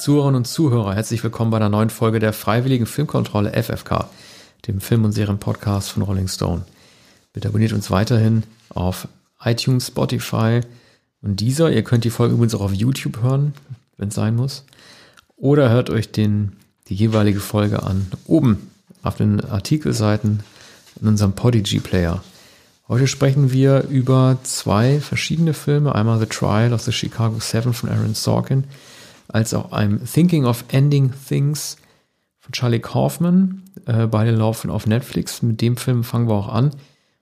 Zuhörerinnen und Zuhörer, herzlich willkommen bei einer neuen Folge der Freiwilligen Filmkontrolle FFK, dem Film- und Serienpodcast von Rolling Stone. Bitte abonniert uns weiterhin auf iTunes, Spotify und dieser. Ihr könnt die Folge übrigens auch auf YouTube hören, wenn es sein muss. Oder hört euch den, die jeweilige Folge an, oben auf den Artikelseiten in unserem Podigy-Player. Heute sprechen wir über zwei verschiedene Filme. Einmal The Trial of the Chicago Seven von Aaron Sorkin, als auch I'm Thinking of Ending Things von Charlie Kaufman. Äh, beide laufen auf Netflix. Mit dem Film fangen wir auch an.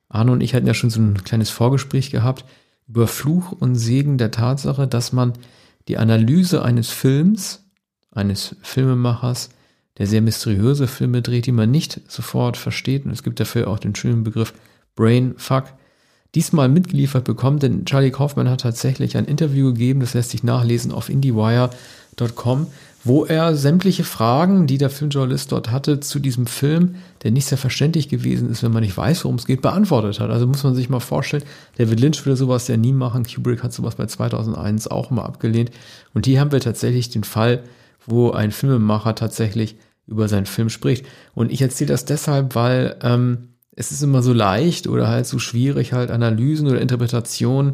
Arno und ich hatten ja schon so ein kleines Vorgespräch gehabt über Fluch und Segen der Tatsache, dass man die Analyse eines Films, eines Filmemachers, der sehr mysteriöse Filme dreht, die man nicht sofort versteht. Und es gibt dafür auch den schönen Begriff Brainfuck diesmal mitgeliefert bekommt, denn Charlie Kaufman hat tatsächlich ein Interview gegeben, das lässt sich nachlesen auf IndieWire.com, wo er sämtliche Fragen, die der Filmjournalist dort hatte zu diesem Film, der nicht sehr verständlich gewesen ist, wenn man nicht weiß, worum es geht, beantwortet hat. Also muss man sich mal vorstellen, David Lynch würde sowas ja nie machen, Kubrick hat sowas bei 2001 auch mal abgelehnt und hier haben wir tatsächlich den Fall, wo ein Filmemacher tatsächlich über seinen Film spricht. Und ich erzähle das deshalb, weil ähm, es ist immer so leicht oder halt so schwierig, halt Analysen oder Interpretationen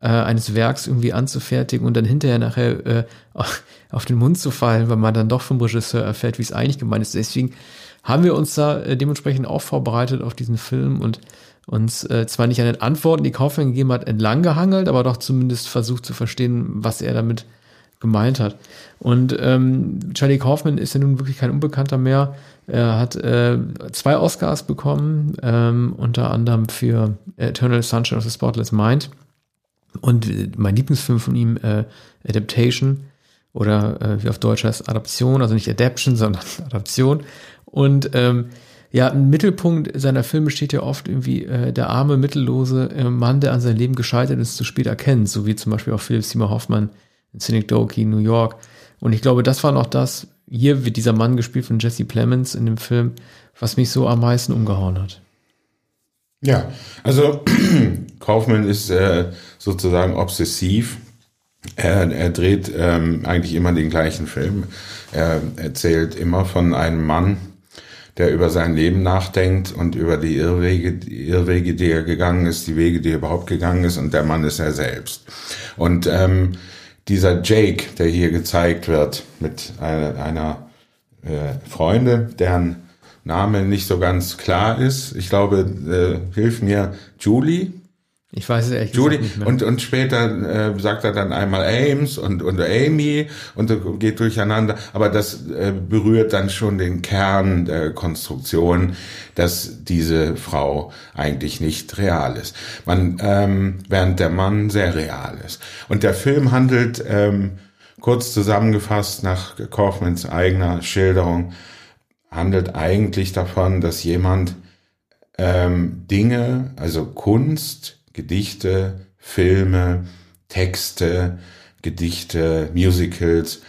äh, eines Werks irgendwie anzufertigen und dann hinterher nachher äh, auf den Mund zu fallen, weil man dann doch vom Regisseur erfährt, wie es eigentlich gemeint ist. Deswegen haben wir uns da äh, dementsprechend auch vorbereitet auf diesen Film und uns äh, zwar nicht an den Antworten, die Kaufmann gegeben hat, entlang gehangelt, aber doch zumindest versucht zu verstehen, was er damit gemeint hat. Und ähm, Charlie Kaufman ist ja nun wirklich kein Unbekannter mehr. Er hat äh, zwei Oscars bekommen, ähm, unter anderem für Eternal Sunshine of the Spotless Mind und äh, mein Lieblingsfilm von ihm, äh, Adaptation oder äh, wie auf Deutsch heißt Adaption, also nicht Adaption, sondern Adaption. Und ähm, ja, im Mittelpunkt seiner Filme steht ja oft irgendwie äh, der arme, mittellose äh, Mann, der an sein Leben gescheitert ist, zu spät erkennt, so wie zum Beispiel auch Philip Seymour Hoffmann in Synecdoche, New York. Und ich glaube, das war noch das, hier wird dieser Mann gespielt von Jesse Plemons in dem Film, was mich so am meisten umgehauen hat. Ja, also Kaufmann ist äh, sozusagen obsessiv. Er, er dreht ähm, eigentlich immer den gleichen Film. Er erzählt immer von einem Mann, der über sein Leben nachdenkt und über die Irrwege, die Irrwege, die er gegangen ist, die Wege, die er überhaupt gegangen ist, und der Mann ist er selbst. Und ähm, dieser Jake, der hier gezeigt wird, mit einer, einer äh, Freundin, deren Name nicht so ganz klar ist. Ich glaube, äh, hilf mir, Julie. Ich weiß es ehrlich Julie. nicht mehr. Und, und später äh, sagt er dann einmal Ames und, und Amy und geht durcheinander. Aber das äh, berührt dann schon den Kern der Konstruktion, dass diese Frau eigentlich nicht real ist. Man, ähm, während der Mann sehr real ist. Und der Film handelt, ähm, kurz zusammengefasst nach Kaufmans eigener Schilderung, handelt eigentlich davon, dass jemand ähm, Dinge, also Kunst, Gedichte, Filme, Texte, Gedichte, Musicals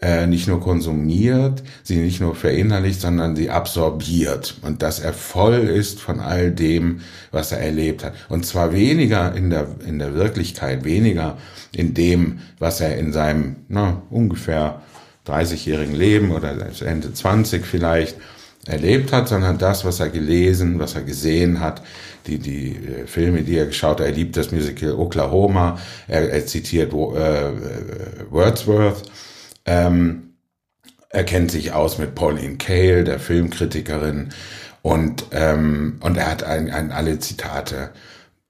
äh, nicht nur konsumiert, sie nicht nur verinnerlicht, sondern sie absorbiert und dass er voll ist von all dem, was er erlebt hat. Und zwar weniger in der, in der Wirklichkeit, weniger in dem, was er in seinem na, ungefähr 30-jährigen Leben oder Ende 20 vielleicht erlebt hat, sondern das, was er gelesen, was er gesehen hat, die, die äh, Filme, die er geschaut hat. Er liebt das Musical Oklahoma, er, er zitiert äh, Wordsworth, ähm, er kennt sich aus mit Pauline Kael, der Filmkritikerin, und, ähm, und er hat ein, ein, alle Zitate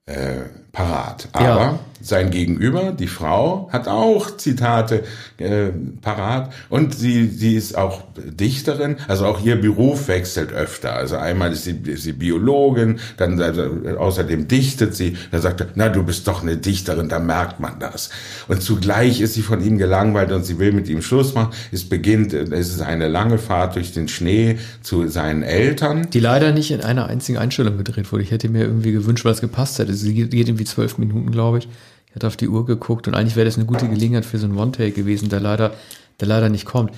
äh, parat. Aber ja. sein Gegenüber, die Frau, hat auch Zitate äh, parat und sie, sie ist auch Dichterin, also auch ihr Beruf wechselt öfter. Also einmal ist sie, ist sie Biologin, dann also, außerdem dichtet sie, da sagt er, na du bist doch eine Dichterin, da merkt man das. Und zugleich ist sie von ihm gelangweilt und sie will mit ihm Schluss machen. Es beginnt, es ist eine lange Fahrt durch den Schnee zu seinen Eltern. Die leider nicht in einer einzigen Einstellung gedreht wurde. Ich hätte mir irgendwie gewünscht, weil es gepasst hätte. Sie geht irgendwie irgendwie zwölf Minuten, glaube ich. Ich hatte auf die Uhr geguckt und eigentlich wäre das eine gute Gelegenheit für so einen One-Take gewesen, der leider, der leider nicht kommt.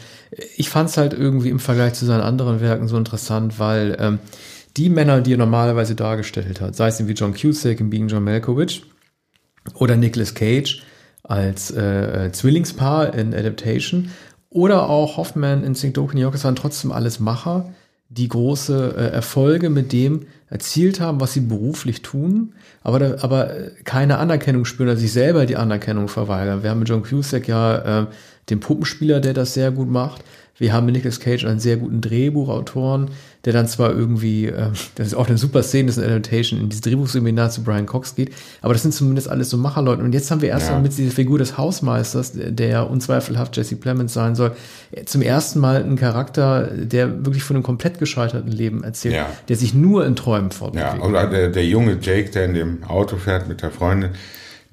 Ich fand es halt irgendwie im Vergleich zu seinen anderen Werken so interessant, weil ähm, die Männer, die er normalerweise dargestellt hat, sei es wie John Cusack in Being John Malkovich oder Nicolas Cage als äh, äh, Zwillingspaar in Adaptation Oder auch Hoffman in St. New York, waren trotzdem alles Macher, die große äh, Erfolge mit dem erzielt haben, was sie beruflich tun, aber, da, aber keine Anerkennung spüren, dass sich selber die Anerkennung verweigern. Wir haben mit John Cusack ja äh, den Puppenspieler, der das sehr gut macht. Wir haben mit Nicolas Cage einen sehr guten Drehbuchautoren, der dann zwar irgendwie, äh, das ist auch eine super Szene, das ist eine Adaptation, in dieses Drehbuchseminar zu Brian Cox geht, aber das sind zumindest alles so Macherleute. Und jetzt haben wir erst ja. mit dieser Figur des Hausmeisters, der ja unzweifelhaft Jesse Plemons sein soll, zum ersten Mal einen Charakter, der wirklich von einem komplett gescheiterten Leben erzählt, ja. der sich nur in Träumen fortbewegt. Ja, und der, der junge Jake, der in dem Auto fährt mit der Freundin,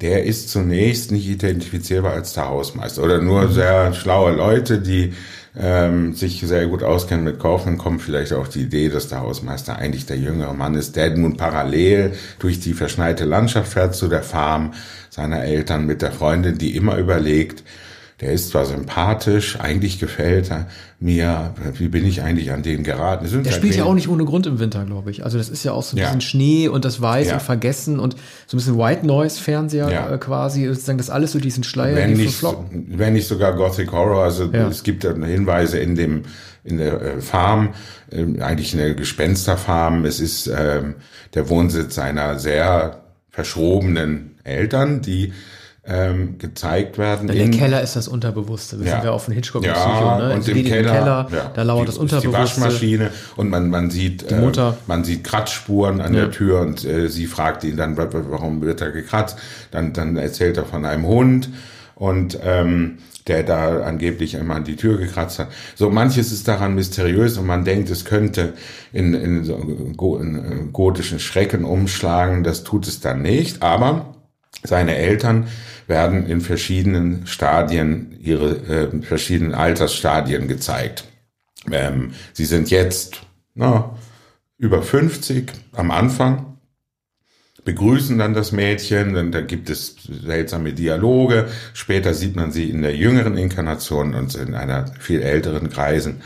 der ist zunächst nicht identifizierbar als der Hausmeister oder nur mhm. sehr schlaue Leute, die ähm, sich sehr gut auskennen mit Kaufmann, kommen vielleicht auf die Idee, dass der Hausmeister eigentlich der jüngere Mann ist, der nun parallel durch die verschneite Landschaft fährt zu der Farm seiner Eltern mit der Freundin, die immer überlegt, der ist zwar sympathisch, eigentlich gefällt er mir, wie bin ich eigentlich an den geraten? der halt spielt ja auch nicht ohne Grund im Winter, glaube ich. Also das ist ja auch so ein ja. bisschen Schnee und das Weiß ja. und Vergessen und so ein bisschen White Noise Fernseher ja. äh, quasi, sozusagen das alles durch diesen Schleier, wenn nicht, wenn nicht sogar Gothic Horror, also es gibt ja Hinweise in dem in der äh, Farm, äh, eigentlich eine Gespensterfarm. Es ist äh, der Wohnsitz einer sehr verschrobenen Eltern, die ähm, gezeigt werden. Ja, der Keller ist das Unterbewusste. Wir ja. sind ja auf dem Hitchcock ja, Psycho, ne? Und im Keller, Keller ja, da lauert die, das Unterbewusste. Die Waschmaschine und man man sieht die Mutter. Äh, man sieht Kratzspuren an der Tür und äh, sie fragt ihn dann, warum wird er gekratzt? Dann dann erzählt er von einem Hund und ähm, der da angeblich immer an die Tür gekratzt hat. So manches ist daran mysteriös und man denkt, es könnte in, in, so, in äh, gotischen Schrecken umschlagen. Das tut es dann nicht, aber seine Eltern werden in verschiedenen Stadien, ihre äh, verschiedenen Altersstadien gezeigt. Ähm, sie sind jetzt na, über 50 am Anfang, begrüßen dann das Mädchen, dann, dann gibt es seltsame Dialoge. Später sieht man sie in der jüngeren Inkarnation und in einer viel älteren Kreisen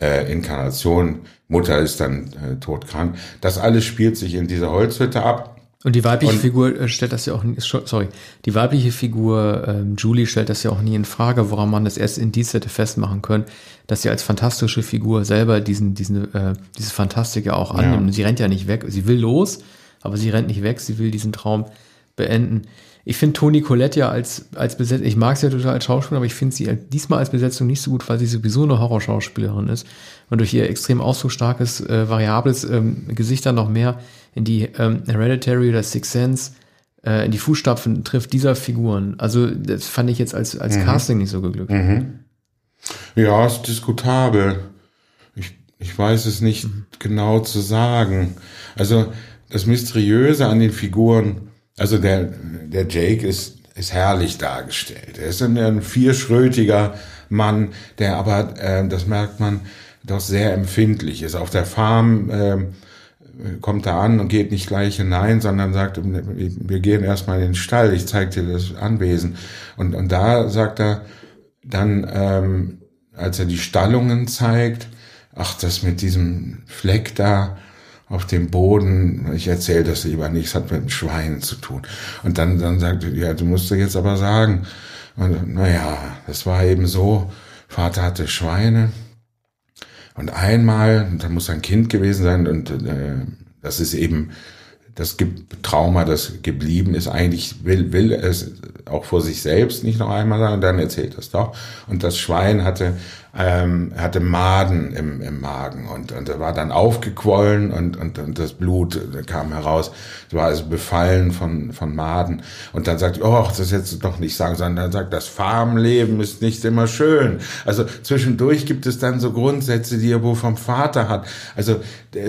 äh, Inkarnation. Mutter ist dann äh, todkrank. Das alles spielt sich in dieser Holzhütte ab. Und die weibliche und, Figur äh, stellt das ja auch, sorry, die weibliche Figur ähm, Julie stellt das ja auch nie in Frage, woran man das erst in dies hätte festmachen können, dass sie als fantastische Figur selber diesen, diesen, äh, diese Fantastik ja auch annimmt. Ja. Sie rennt ja nicht weg, sie will los, aber sie rennt nicht weg, sie will diesen Traum beenden. Ich finde Toni Collette ja als, als Besetzung, ich mag sie ja total als Schauspielerin, aber ich finde sie diesmal als Besetzung nicht so gut, weil sie sowieso eine Horrorschauspielerin ist und durch ihr extrem ausdrucksstarkes, äh, variables ähm, Gesicht dann noch mehr in die ähm, Hereditary oder Six Sense äh, in die Fußstapfen trifft dieser Figuren. Also das fand ich jetzt als, als mhm. Casting nicht so geglückt. Mhm. Ja, ist diskutabel. Ich, ich weiß es nicht mhm. genau zu sagen. Also das Mysteriöse an den Figuren also der, der Jake ist, ist herrlich dargestellt. Er ist ein, ein vierschrötiger Mann, der aber, äh, das merkt man, doch sehr empfindlich ist. Auf der Farm äh, kommt er an und geht nicht gleich hinein, sondern sagt, wir gehen erstmal in den Stall, ich zeig dir das Anwesen. Und, und da sagt er dann, ähm, als er die Stallungen zeigt, ach, das mit diesem Fleck da, auf dem Boden, ich erzähle das lieber nicht, es hat mit dem Schwein zu tun. Und dann, dann sagte, ja, du musst jetzt aber sagen, naja, das war eben so, Vater hatte Schweine und einmal, da muss ein Kind gewesen sein und äh, das ist eben das Trauma, das geblieben ist, eigentlich will, will es auch vor sich selbst nicht noch einmal sagen, und dann erzählt es doch. Und das Schwein hatte ähm, hatte Maden im, im Magen und, und er war dann aufgequollen und, und, und das Blut kam heraus. Es war also befallen von, von Maden. Und dann sagt, oh, das jetzt doch nicht sagen, sondern dann sagt, das Farmleben ist nicht immer schön. Also zwischendurch gibt es dann so Grundsätze, die er wohl vom Vater hat. Also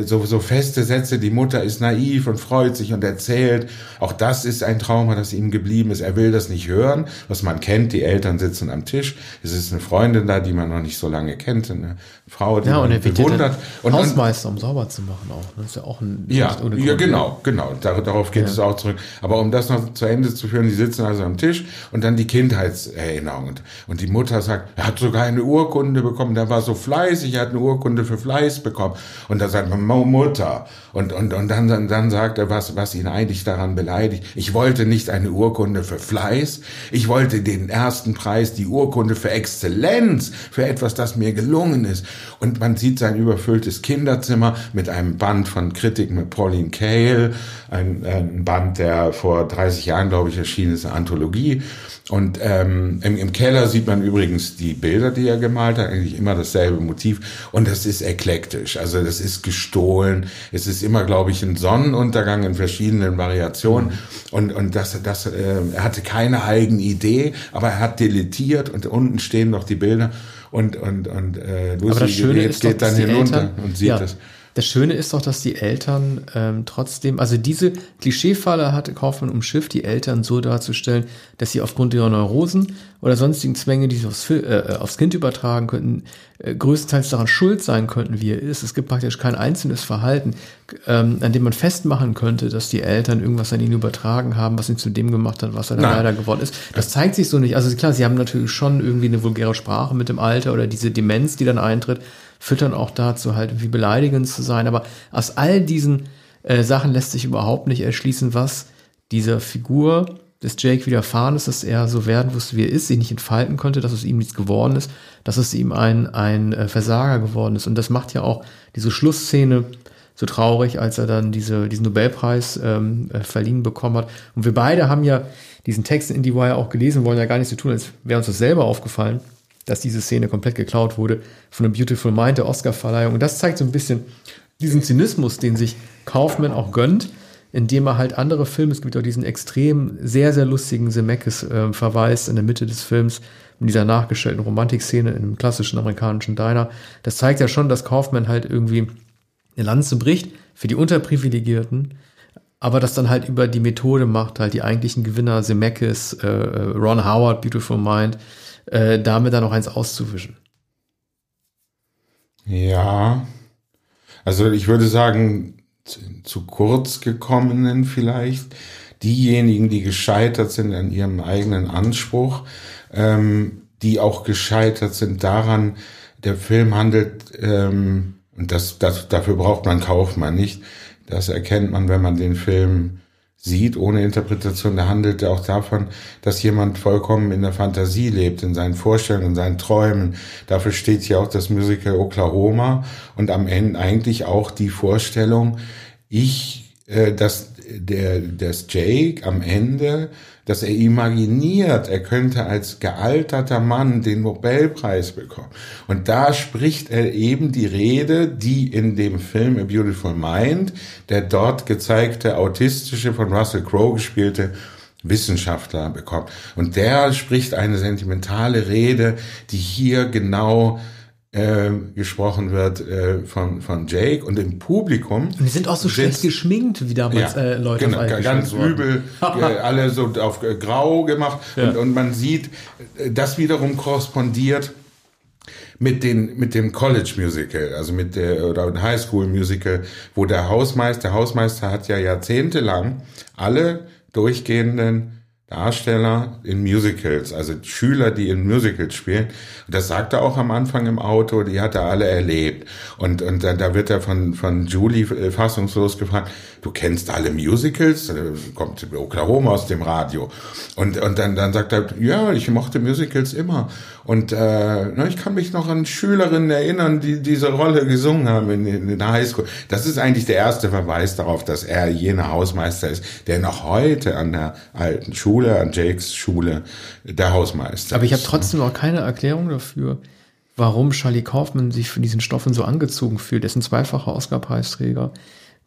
so, so feste Sätze, die Mutter ist naiv und freut sich und erzählt. Auch das ist ein Trauma, das ihm geblieben ist. Er will das nicht hören, was man kennt. Die Eltern sitzen am Tisch. Es ist eine Freundin da, die man noch nicht nicht so lange kennt, eine Frau, die Ja, und man er bewundert. und, Hausmeister, um sauber zu machen auch. Das ist ja auch ein ja, ja, genau, genau. Dar darauf geht Ja. es auch zurück. Aber um das noch zu Ende zu führen, die sitzen also am Tisch und dann die Kindheitserinnerung. Und, und die Mutter sagt, er hat sogar eine Urkunde bekommen, der war so fleißig, er hat eine Urkunde für Fleiß bekommen. Und da sagt man, "Mo- Mutter. Und, und, und dann, dann, dann sagt er, was, was ihn eigentlich daran beleidigt. Ich wollte nicht eine Urkunde für Fleiß, ich wollte den ersten Preis, die Urkunde für Exzellenz, für etwas, das mir gelungen ist. Und man sieht sein überfülltes Kinderzimmer mit einem Band von Kritiken mit Pauline Kael, ein, ein Band, der vor 30 Jahren, glaube ich, erschienen ist, eine Anthologie. Und ähm, im, im Keller sieht man übrigens die Bilder, die er gemalt hat, eigentlich immer dasselbe Motiv. Und das ist eklektisch, also das ist gestohlen. Es ist immer, glaube ich, ein Sonnenuntergang in verschiedenen Variationen. Und, und das, das, äh, er hatte keine eigene Idee, aber er hat deletiert und unten stehen noch die Bilder. Und, und, und äh, Lucy Schöne geht, geht dann hinunter und sieht ja, das. Das Schöne ist doch, dass die Eltern ähm, trotzdem, also diese Klischeefalle hatte Kaufmann umschifft, die Eltern so darzustellen, dass sie aufgrund ihrer Neurosen oder sonstigen Zwänge, die sie aufs, Fil- äh, aufs Kind übertragen könnten, äh, größtenteils daran schuld sein könnten, wie er ist. Es gibt praktisch kein einzelnes Verhalten, ähm, an dem man festmachen könnte, dass die Eltern irgendwas an ihn übertragen haben, was ihn zu dem gemacht hat, was er dann Nein. leider geworden ist. Das zeigt sich so nicht. Also klar, sie haben natürlich schon irgendwie eine vulgäre Sprache mit dem Alter oder diese Demenz, die dann eintritt, führt dann auch dazu, halt irgendwie beleidigend zu sein. Aber aus all diesen äh, Sachen lässt sich überhaupt nicht erschließen, was dieser Figur des Jake widerfahren ist, dass er so werden wusste, wie er ist, sich nicht entfalten konnte, dass es ihm nichts geworden ist, dass es ihm ein, ein äh, Versager geworden ist. Und das macht ja auch diese Schlussszene so traurig, als er dann diese, diesen Nobelpreis ähm, äh, verliehen bekommen hat. Und wir beide haben ja diesen Text in IndieWire auch gelesen, wollen ja gar nicht so tun, als wäre uns das selber aufgefallen, dass diese Szene komplett geklaut wurde von A Beautiful Mind, der Oscarverleihung. Und das zeigt so ein bisschen diesen Zynismus, den sich Kaufman auch gönnt, indem er halt andere Filme, es gibt auch diesen extrem sehr, sehr lustigen Zemeckis-Verweis in der Mitte des Films, in dieser nachgestellten Romantikszene in einem klassischen amerikanischen Diner. Das zeigt ja schon, dass Kaufman halt irgendwie eine Lanze bricht für die Unterprivilegierten, aber das dann halt über die Methode macht, halt die eigentlichen Gewinner, Zemeckis, äh, Ron Howard, Beautiful Mind, äh, damit dann noch eins auszuwischen. Ja, also ich würde sagen, zu, zu kurz gekommenen vielleicht, diejenigen, die gescheitert sind an ihrem eigenen Anspruch, ähm, die auch gescheitert sind daran, der Film handelt, ähm, und das, das, dafür braucht man Kaufmann nicht, das erkennt man, wenn man den Film sieht, ohne Interpretation, da handelt er auch davon, dass jemand vollkommen in der Fantasie lebt, in seinen Vorstellungen, in seinen Träumen. Dafür steht hier auch das Musical Oklahoma und am Ende eigentlich auch die Vorstellung, ich, äh, dass der, dass Jake am Ende, dass er imaginiert, er könnte als gealterter Mann den Nobelpreis bekommen. Und da spricht er eben die Rede, die in dem Film A Beautiful Mind, der dort gezeigte autistische, von Russell Crowe gespielte Wissenschaftler bekommt. Und der spricht eine sentimentale Rede, die hier genau äh, gesprochen wird äh, von, von Jake und im Publikum. Und die sind auch so schlecht geschminkt, wie damals äh, Leute genau, ganz übel, äh, alle so auf äh, grau gemacht Ja. und, und man sieht, das wiederum korrespondiert mit den mit dem College Musical, also mit der oder High School Musical, wo der Hausmeister, der Hausmeister hat ja jahrzehntelang alle durchgehenden Darsteller in Musicals, also Schüler, die in Musicals spielen. Und das sagt er auch am Anfang im Auto, die hat er alle erlebt. Und, und da, da wird er von, von Julie äh, fassungslos gefragt, du kennst alle Musicals? Äh, Kommt Oklahoma aus dem Radio. Und, und dann, dann sagt er, ja, ich mochte Musicals immer. Und äh, na, ich kann mich noch an Schülerinnen erinnern, die diese Rolle gesungen haben in, in der Highschool. Das ist eigentlich der erste Verweis darauf, dass er jener Hausmeister ist, der noch heute an der alten Schule, an Jakes Schule, der Hausmeister Aber ich habe trotzdem noch keine Erklärung dafür, warum Charlie Kaufman sich von diesen Stoffen so angezogen fühlt. Er ist ein zweifacher Oscar-Preisträger,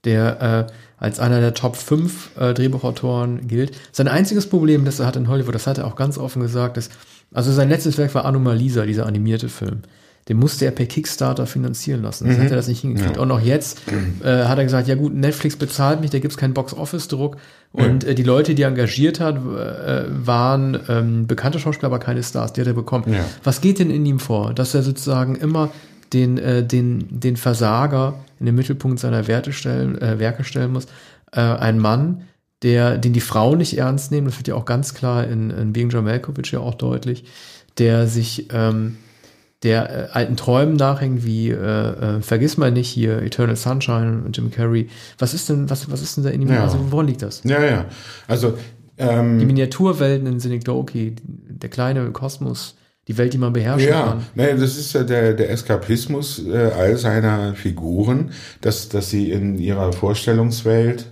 der äh, als einer der Top 5 äh, Drehbuchautoren gilt. Sein einziges Problem, das er hat in Hollywood, das hat er auch ganz offen gesagt, ist, also sein letztes Werk war Anomalisa, dieser animierte Film. Den musste er per Kickstarter finanzieren lassen. Das mhm. hat er das nicht hingekriegt. Ja. Und auch jetzt äh, hat er gesagt, ja gut, Netflix bezahlt mich, da gibt's keinen Box-Office-Druck. Und ja. äh, die Leute, die er engagiert hat, äh, waren ähm, bekannte Schauspieler, aber keine Stars, die hat er bekommen. Ja. Was geht denn in ihm vor? Dass er sozusagen immer den, äh, den, den Versager in den Mittelpunkt seiner Werte stellen, äh, Werke stellen muss. Äh, ein Mann, der, den die Frauen nicht ernst nehmen, das wird ja auch ganz klar in, in Being John Malkovich ja auch deutlich, der sich ähm, der äh, alten Träumen nachhängt, wie äh, äh, vergiss mal nicht hier Eternal Sunshine und Jim Carrey. Was ist denn, was, was ist denn da in ihm? Ja. Also woran liegt das? Ja, ja. Also ähm, die Miniaturwelten in Synecdoche, der kleine Kosmos, die Welt, die man beherrschen ja, kann. Ja, nee, das ist ja der, der Eskapismus äh, all seiner Figuren, dass, dass sie in ihrer Vorstellungswelt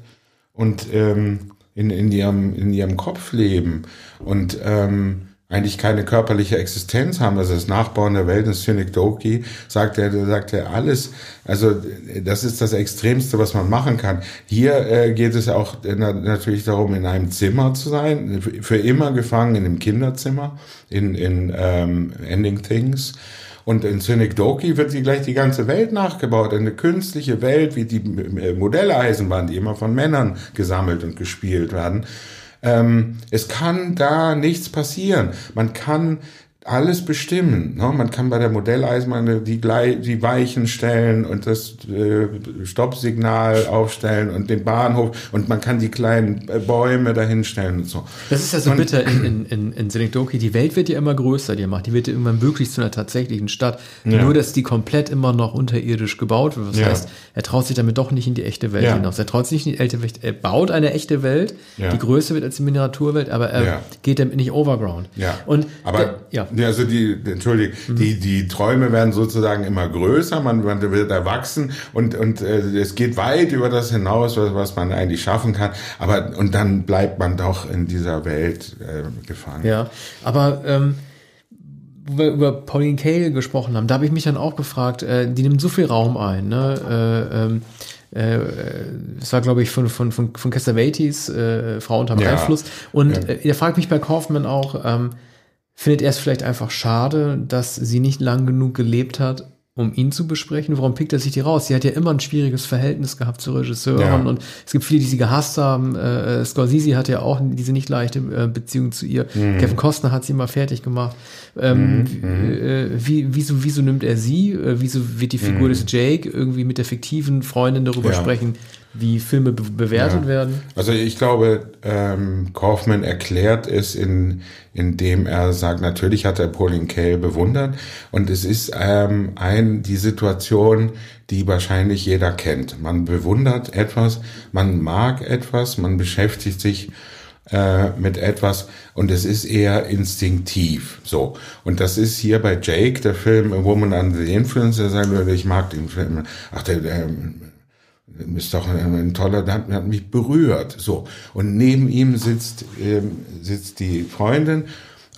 und ähm, in, in, ihrem, in ihrem Kopf leben. Und ähm, eigentlich keine körperliche Existenz haben. Also das Nachbauen der Welt, das Synecdoche, sagt er, sagt er alles. Also das ist das Extremste, was man machen kann. Hier äh, geht es auch natürlich darum, in einem Zimmer zu sein, für immer gefangen in einem Kinderzimmer, in, in ähm, Ending Things. Und in Synecdoche wird sie gleich die ganze Welt nachgebaut, eine künstliche Welt wie die äh, Modelleisenbahn, die immer von Männern gesammelt und gespielt werden. Ähm, es kann da nichts passieren. Man kann alles bestimmen. Ne? Man kann bei der Modelleisenbahn die, die Weichen stellen und das äh, Stoppsignal aufstellen und den Bahnhof und man kann die kleinen äh, Bäume dahinstellen und so. Das ist ja so und, bitter in, in, in, in Synecdoche. Die Welt wird ja immer größer, die macht. Die wird ja irgendwann wirklich zu einer tatsächlichen Stadt. Ja. Nur, dass die komplett immer noch unterirdisch gebaut wird. Das ja. heißt, er traut sich damit doch nicht in die echte Welt ja. hinaus. Er traut sich nicht in die echte Welt. Er baut eine echte Welt, die größer wird als die Miniaturwelt, aber er geht damit nicht overground. Ja. Und aber der, ja. Ja, also die, entschuldige, mhm. die, die Träume werden sozusagen immer größer, man, man wird erwachsen und, und äh, es geht weit über das hinaus, was, was man eigentlich schaffen kann. Aber und dann bleibt man doch in dieser Welt äh, gefangen. Ja, aber ähm, wo wir über Pauline Kael gesprochen haben, da habe ich mich dann auch gefragt, äh, die nimmt so viel Raum ein, ne? Äh, ähm, äh, es war, glaube ich, von, von, von, von Cassavetes, äh, Frau unter ja. Einfluss. Und ja. äh, er fragt mich bei Kaufmann auch, ähm, Findet er es vielleicht einfach schade, dass sie nicht lang genug gelebt hat, um ihn zu besprechen? Warum pickt er sich die raus? Sie hat ja immer ein schwieriges Verhältnis gehabt zu Regisseuren ja. und es gibt viele, die sie gehasst haben. Äh, äh, Scorsese hat ja auch diese nicht leichte äh, Beziehung zu ihr. Mhm. Kevin Costner hat sie immer fertig gemacht. Ähm, mhm. äh, wie, wieso, wieso nimmt er sie? Äh, wieso wird die Figur mhm. des Jake irgendwie mit der fiktiven Freundin darüber ja. sprechen, wie Filme be bewertet ja. werden? Also ich glaube, ähm, Kaufman erklärt es, in, indem er sagt, natürlich hat er Pauline Kael bewundert und es ist ähm, ein die Situation, die wahrscheinlich jeder kennt. Man bewundert etwas, man mag etwas, man beschäftigt sich äh, mit etwas und es ist eher instinktiv so und das ist hier bei Jake der Film wo man an the Influence der sagen würde ich mag den Film ach der, der ist doch ein, ein toller, der hat, hat, mich berührt. So. Und neben ihm sitzt, ähm, sitzt die Freundin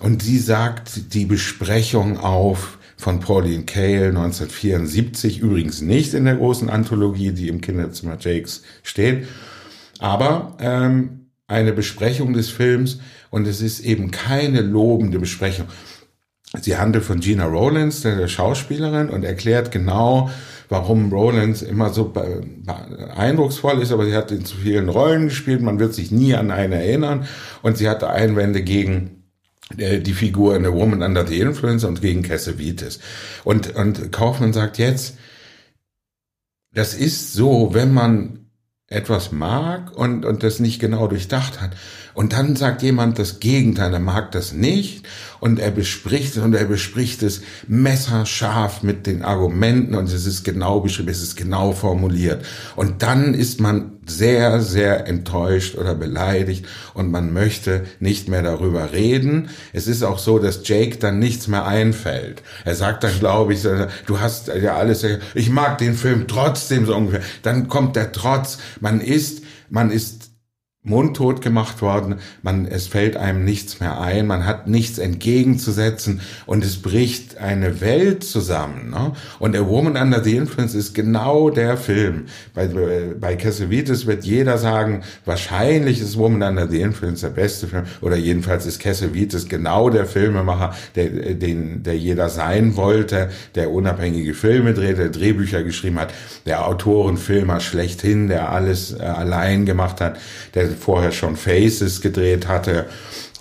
und sie sagt die Besprechung auf von Pauline Kael 1974, übrigens nicht in der großen Anthologie, die im Kinderzimmer Jakes steht, aber ähm, eine Besprechung des Films und es ist eben keine lobende Besprechung. Sie handelt von Gina Rowlands, der Schauspielerin, und erklärt genau, warum Rowlands immer so eindrucksvoll ist, aber sie hat in zu vielen Rollen gespielt, man wird sich nie an eine erinnern und sie hatte Einwände gegen äh, die Figur in The Woman Under the Influence und gegen Cassavetes. Und, und Kaufmann sagt jetzt, das ist so, wenn man etwas mag und, und das nicht genau durchdacht hat. Und dann sagt jemand das Gegenteil, er mag das nicht und er bespricht es und er bespricht es messerscharf mit den Argumenten und es ist genau beschrieben, es ist genau formuliert. Und dann ist man sehr, sehr enttäuscht oder beleidigt und man möchte nicht mehr darüber reden. Es ist auch so, dass Jake dann nichts mehr einfällt. Er sagt dann, glaube ich, du hast ja alles, ich mag den Film trotzdem so ungefähr. Dann kommt der Trotz. Man ist, man ist mundtot gemacht worden, man, es fällt einem nichts mehr ein, man hat nichts entgegenzusetzen und es bricht eine Welt zusammen. Ne? Und A Woman Under the Influence ist genau der Film. Bei, bei Cassavetes wird jeder sagen, wahrscheinlich ist Woman Under the Influence der beste Film oder jedenfalls ist Cassavetes genau der Filmemacher, der, den, der jeder sein wollte, der unabhängige Filme dreht, der Drehbücher geschrieben hat, der Autorenfilmer schlechthin, der alles äh, allein gemacht hat, der vorher schon Faces gedreht hatte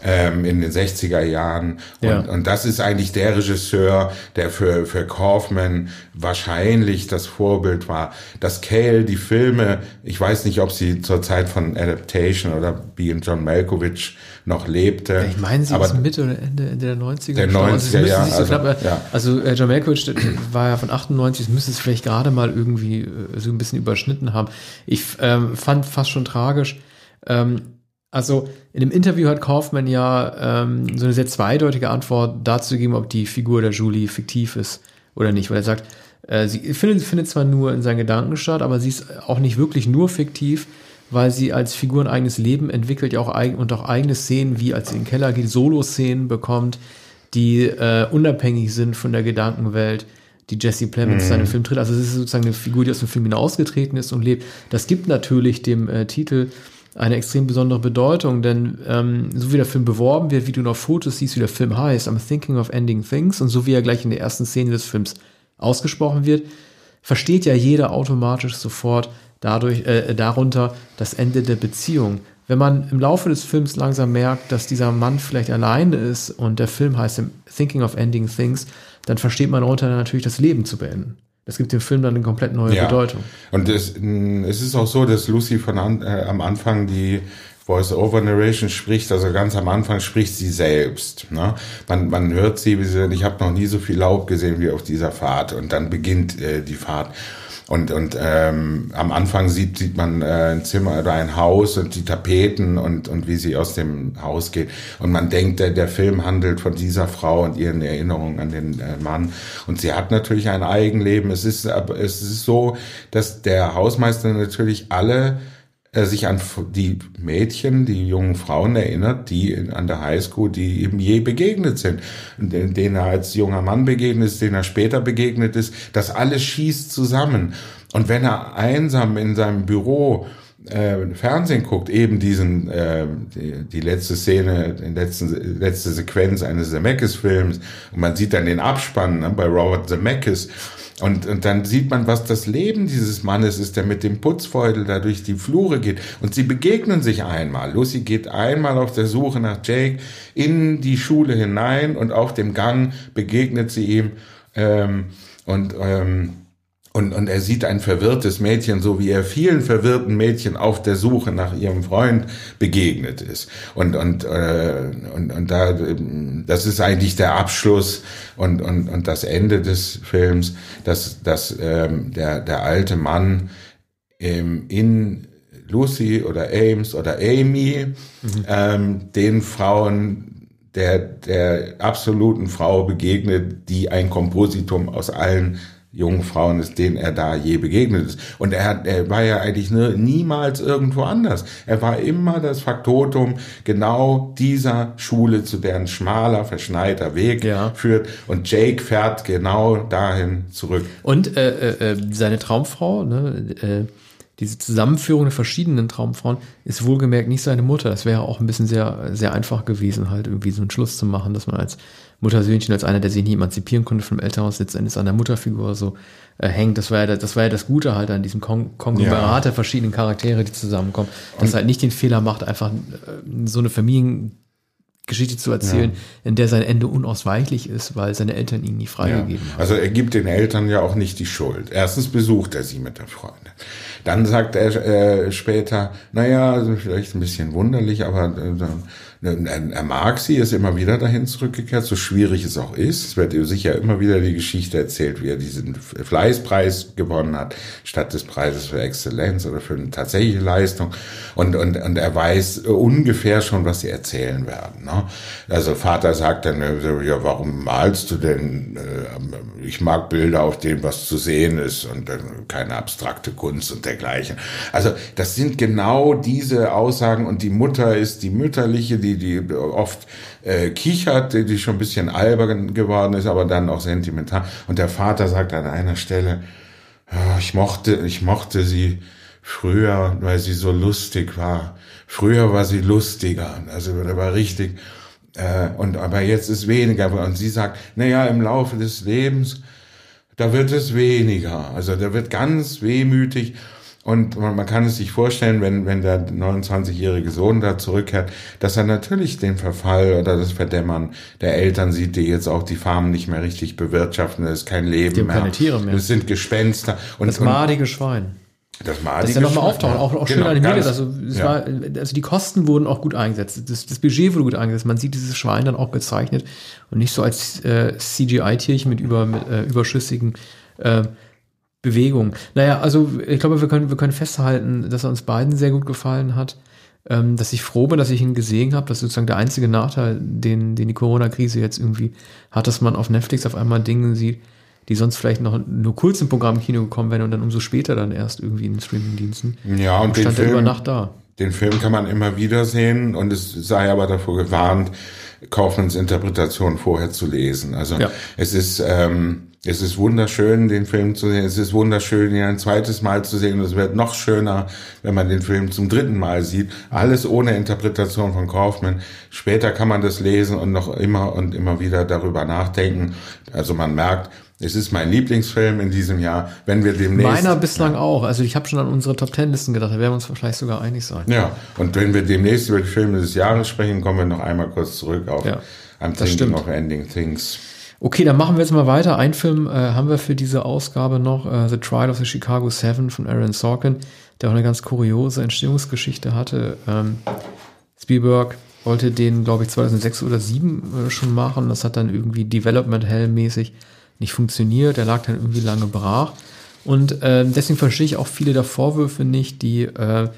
ähm, in den 60er Jahren. Und, ja. und das ist eigentlich der Regisseur, der für, für Kaufman wahrscheinlich das Vorbild war. Dass Cale die Filme, ich weiß nicht, ob sie zur Zeit von Adaptation oder Being John Malkovich noch lebte. Ich meine, sie aber ist Mitte oder Ende, der 90er. Der 90er, ja. So also, knapp, ja. also äh, John Malkovich war ja von 98, es müsste es vielleicht gerade mal irgendwie äh, so ein bisschen überschnitten haben. Ich ähm, fand fast schon tragisch, ähm, also in dem Interview hat Kaufmann ja ähm, so eine sehr zweideutige Antwort dazu gegeben, ob die Figur der Julie fiktiv ist oder nicht, weil er sagt, äh, sie findet, findet zwar nur in seinen Gedanken statt, aber sie ist auch nicht wirklich nur fiktiv, weil sie als Figur ein eigenes Leben entwickelt ja auch eigen, und auch eigene Szenen, wie als sie in den Keller geht, Solo-Szenen bekommt, die äh, unabhängig sind von der Gedankenwelt, die Jesse Plemons mhm. seinem Film tritt. Also es ist sozusagen eine Figur, die aus dem Film hinausgetreten ist und lebt. Das gibt natürlich dem äh, Titel eine extrem besondere Bedeutung, denn ähm, so wie der Film beworben wird, wie du noch Fotos siehst, wie der Film heißt, I'm thinking of ending things, und so wie er gleich in der ersten Szene des Films ausgesprochen wird, versteht ja jeder automatisch sofort dadurch, äh, darunter das Ende der Beziehung. Wenn man im Laufe des Films langsam merkt, dass dieser Mann vielleicht alleine ist und der Film heißt Thinking of Ending Things, dann versteht man darunter natürlich das Leben zu beenden. Das gibt dem Film dann eine komplett neue ja. Bedeutung. Und es, es ist auch so, dass Lucy von an, äh, am Anfang die Voice-Over-Narration spricht, also ganz am Anfang spricht sie selbst. Ne? Man, man hört sie, wie sie, ich habe noch nie so viel Laub gesehen wie auf dieser Fahrt und dann beginnt äh, die Fahrt. Und, und ähm, am Anfang sieht, sieht man äh, ein Zimmer oder ein Haus und die Tapeten und, und wie sie aus dem Haus geht. Und man denkt, der, der Film handelt von dieser Frau und ihren Erinnerungen an den äh, Mann. Und sie hat natürlich ein Eigenleben. Es ist, es ist so, dass der Hausmeister natürlich alle sich an die Mädchen, die jungen Frauen erinnert, die in, an der Highschool, die ihm je begegnet sind, denen er als junger Mann begegnet ist, denen er später begegnet ist. Das alles schießt zusammen. Und wenn er einsam in seinem Büro äh, Fernsehen guckt, eben diesen äh, die, die letzte Szene, die letzten, letzte Sequenz eines Zemeckis-Films und man sieht dann den Abspann ne, bei Robert Zemeckis und, und dann sieht man, was das Leben dieses Mannes ist, der mit dem Putzfeudel da durch die Flure geht. Und sie begegnen sich einmal. Lucy geht einmal auf der Suche nach Jake in die Schule hinein und auf dem Gang begegnet sie ihm. Ähm, und ähm, und, und er sieht ein verwirrtes Mädchen, so wie er vielen verwirrten Mädchen auf der Suche nach ihrem Freund begegnet ist. Und, und, äh, und, und da, das ist eigentlich der Abschluss und, und, und das Ende des Films, dass, dass ähm, der, der alte Mann ähm, in Lucy oder Ames oder Amy mhm. ähm, den Frauen der, der absoluten Frau begegnet, die ein Kompositum aus allen jungen Frauen ist, denen er da je begegnet ist. Und er, hat, er war ja eigentlich ne, niemals irgendwo anders. Er war immer das Faktotum genau dieser Schule, zu deren schmaler, verschneiter Weg ja. führt. Und Jake fährt genau dahin zurück. Und äh, äh, äh seine Traumfrau, ne, äh, diese Zusammenführung der verschiedenen Traumfrauen ist wohlgemerkt nicht seine Mutter. Das wäre auch ein bisschen sehr, sehr einfach gewesen, halt irgendwie so einen Schluss zu machen, dass man als Muttersöhnchen, als einer, der sich nie emanzipieren konnte vom Elternhaus, letztendlich an der Mutterfigur so äh, hängt. Das war ja das, war ja das Gute halt an diesem Kon Konglomerat ja. der verschiedenen Charaktere, die zusammenkommen, dass er halt nicht den Fehler macht, einfach äh, so eine Familiengeschichte zu erzählen, ja. in der sein Ende unausweichlich ist, weil seine Eltern ihn nie freigegeben ja. haben. Also er gibt den Eltern ja auch nicht die Schuld. Erstens besucht er sie mit der Freundin. Dann sagt er äh, später, naja, also vielleicht ein bisschen wunderlich, aber äh, er mag sie, ist immer wieder dahin zurückgekehrt, so schwierig es auch ist. Es wird sicher immer wieder die Geschichte erzählt, wie er diesen Fleißpreis gewonnen hat, statt des Preises für Exzellenz oder für eine tatsächliche Leistung. Und, und, und er weiß ungefähr schon, was sie erzählen werden. Ne? Also Vater sagt dann, ja, warum malst du denn? Äh, ich mag Bilder, auf denen was zu sehen ist und keine abstrakte Kunst. Und der dergleichen. Also das sind genau diese Aussagen und die Mutter ist die mütterliche, die die oft äh, kichert, die, die schon ein bisschen albern geworden ist, aber dann auch sentimental. Und der Vater sagt an einer Stelle, ich mochte, ich mochte sie früher, weil sie so lustig war. Früher war sie lustiger, also da war richtig. Äh, und aber jetzt ist weniger. Und sie sagt, na ja, im Laufe des Lebens da wird es weniger. Also da wird ganz wehmütig. Und man kann es sich vorstellen, wenn, wenn der 29-jährige Sohn da zurückkehrt, dass er natürlich den Verfall oder das Verdämmern der Eltern sieht, die jetzt auch die Farmen nicht mehr richtig bewirtschaften. Das ist kein Leben haben mehr. keine Tiere mehr. Das sind Gespenster. Und, Das madige Schwein. das Das ist ja nochmal auftauchen, auch, auch schön Genau, animiert. ganz- Also, es ja. war, also die Kosten wurden auch gut eingesetzt. Das, das Budget wurde gut eingesetzt. Man sieht dieses Schwein dann auch gezeichnet und nicht so als äh, CGI-Tierchen mit, über, mit äh, überschüssigen äh, Bewegungen. Naja, also ich glaube, wir können, wir können festhalten, dass er uns beiden sehr gut gefallen hat. Ähm, dass ich froh bin, dass ich ihn gesehen habe. Das ist sozusagen der einzige Nachteil, den, den die Corona-Krise jetzt irgendwie hat, dass man auf Netflix auf einmal Dinge sieht, die sonst vielleicht noch nur kurz im Programmkino gekommen wären und dann umso später dann erst irgendwie in den Streamingdiensten. Ja, und den stand er über Film, Nacht da. Den Film kann man immer wieder sehen und es sei aber davor gewarnt, Kaufmanns Interpretation vorher zu lesen. Also Ja. es ist ähm, es ist wunderschön, den Film zu sehen. Es ist wunderschön, ihn ein zweites Mal zu sehen. Und es wird noch schöner, wenn man den Film zum dritten Mal sieht. Alles ohne Interpretation von Kaufmann. Später kann man das lesen und noch immer und immer wieder darüber nachdenken. Also man merkt, es ist mein Lieblingsfilm in diesem Jahr. Wenn wir demnächst Meiner bislang auch. Also ich habe schon an unsere Top Ten Listen gedacht, da werden wir uns vielleicht sogar einig sein. Ja, und wenn wir demnächst über die Filme des Jahres sprechen, kommen wir noch einmal kurz zurück auf Ja, I'm das Thinking stimmt. of Ending Things. Okay, dann machen wir jetzt mal weiter. Ein Film äh, haben wir für diese Ausgabe noch, äh, The Trial of the Chicago Seven von Aaron Sorkin, der auch eine ganz kuriose Entstehungsgeschichte hatte. Ähm, Spielberg wollte den, glaube ich, 2006 oder 2007 äh, schon machen. Das hat dann irgendwie Development Hell-mäßig nicht funktioniert. Der lag dann irgendwie lange brach. Und ähm, deswegen verstehe ich auch viele der Vorwürfe nicht, die äh,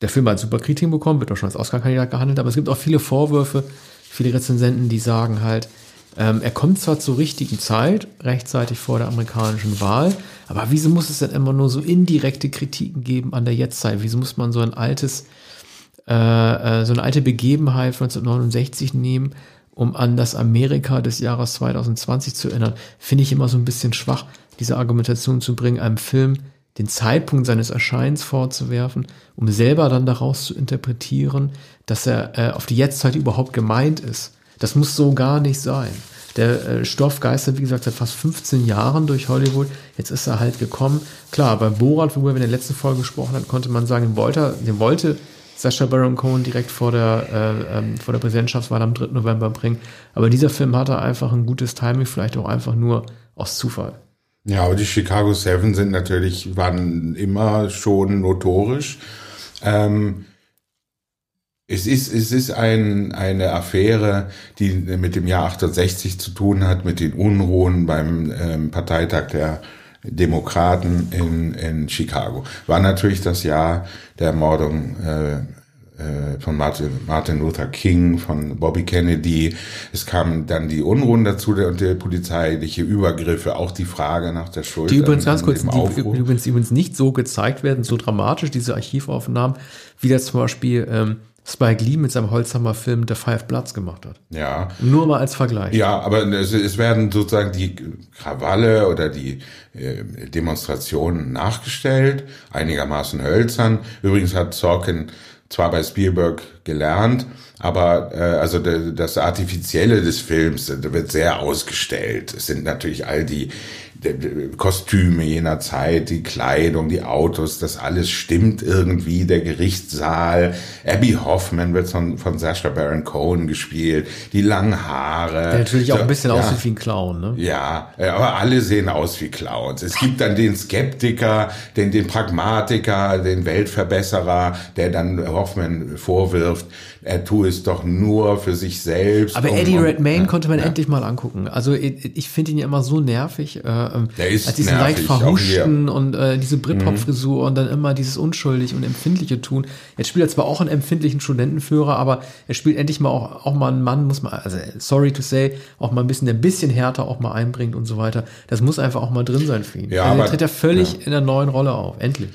der Film hat super Kritiken bekommen, wird auch schon als Oscar-Kandidat gehandelt, aber es gibt auch viele Vorwürfe, viele Rezensenten, die sagen halt, ähm, er kommt zwar zur richtigen Zeit, rechtzeitig vor der amerikanischen Wahl, aber wieso muss es denn immer nur so indirekte Kritiken geben an der Jetztzeit? Wieso muss man so ein altes, äh, äh, so eine alte Begebenheit von 1969 nehmen, um an das Amerika des Jahres 2020 zu erinnern? Finde ich immer so ein bisschen schwach, diese Argumentation zu bringen, einem Film den Zeitpunkt seines Erscheins vorzuwerfen, um selber dann daraus zu interpretieren, dass er äh, auf die Jetztzeit überhaupt gemeint ist. Das muss so gar nicht sein. Der äh, Stoff geistert, wie gesagt, seit fast 15 Jahren durch Hollywood. Jetzt ist er halt gekommen. Klar, bei Borat, worüber wir in der letzten Folge gesprochen haben, konnte man sagen, den wollte, den wollte Sacha Baron Cohen direkt vor der, äh, ähm, vor der Präsidentschaftswahl am 3. November bringen. Aber dieser Film hatte einfach ein gutes Timing, vielleicht auch einfach nur aus Zufall. Ja, aber die Chicago Seven sind natürlich, waren immer schon notorisch. Ähm, es ist, es ist ein, eine Affäre, die mit dem Jahr 68 zu tun hat, mit den Unruhen beim ähm, Parteitag der Demokraten in, in Chicago. War natürlich das Jahr der Ermordung äh, äh, von Martin, Martin Luther King, von Bobby Kennedy. Es kamen dann die Unruhen dazu der, und der polizeiliche Übergriffe, auch die Frage nach der Schuld. Die übrigens an- ganz an kurz, die übrigens, übrigens nicht so gezeigt werden, so dramatisch, diese Archivaufnahmen, wie das zum Beispiel ähm, Spike Lee mit seinem Holzhammer-Film The Five Bloods gemacht hat. Ja, Nur mal als Vergleich. Ja, aber es, es werden sozusagen die Krawalle oder die äh, Demonstrationen nachgestellt, einigermaßen hölzern. Übrigens hat Sorkin zwar bei Spielberg gelernt, aber äh, also de, das Artifizielle des Films äh, wird sehr ausgestellt. Es sind natürlich all die Kostüme jener Zeit, die Kleidung, die Autos, das alles stimmt irgendwie. Der Gerichtssaal, Abby Hoffman wird von, von Sacha Baron Cohen gespielt, die langen Haare. Der natürlich auch So, ein bisschen ja. aussieht wie ein Clown, ne? Ja, äh, aber alle sehen aus wie Clowns. Es gibt dann den Skeptiker, den, den Pragmatiker, den Weltverbesserer, der dann Hoffman vorwirft, er tue es doch nur für sich selbst. Aber Eddie um- Redmayne ja, konnte man ja. endlich mal angucken. Also ich, ich finde ihn ja immer so nervig. Äh, ähm, Der ist als diesen nervig, leicht verhuschten und äh, diese Britpop-Frisur und dann immer dieses unschuldig und empfindliche tun. Jetzt spielt er zwar auch einen empfindlichen Studentenführer, aber er spielt endlich mal auch, auch mal einen Mann, muss man, also sorry to say, auch mal ein bisschen, der ein bisschen härter auch mal einbringt und so weiter. Das muss einfach auch mal drin sein für ihn. Ja, also er aber- tritt ja völlig in einer neuen Rolle auf. Endlich.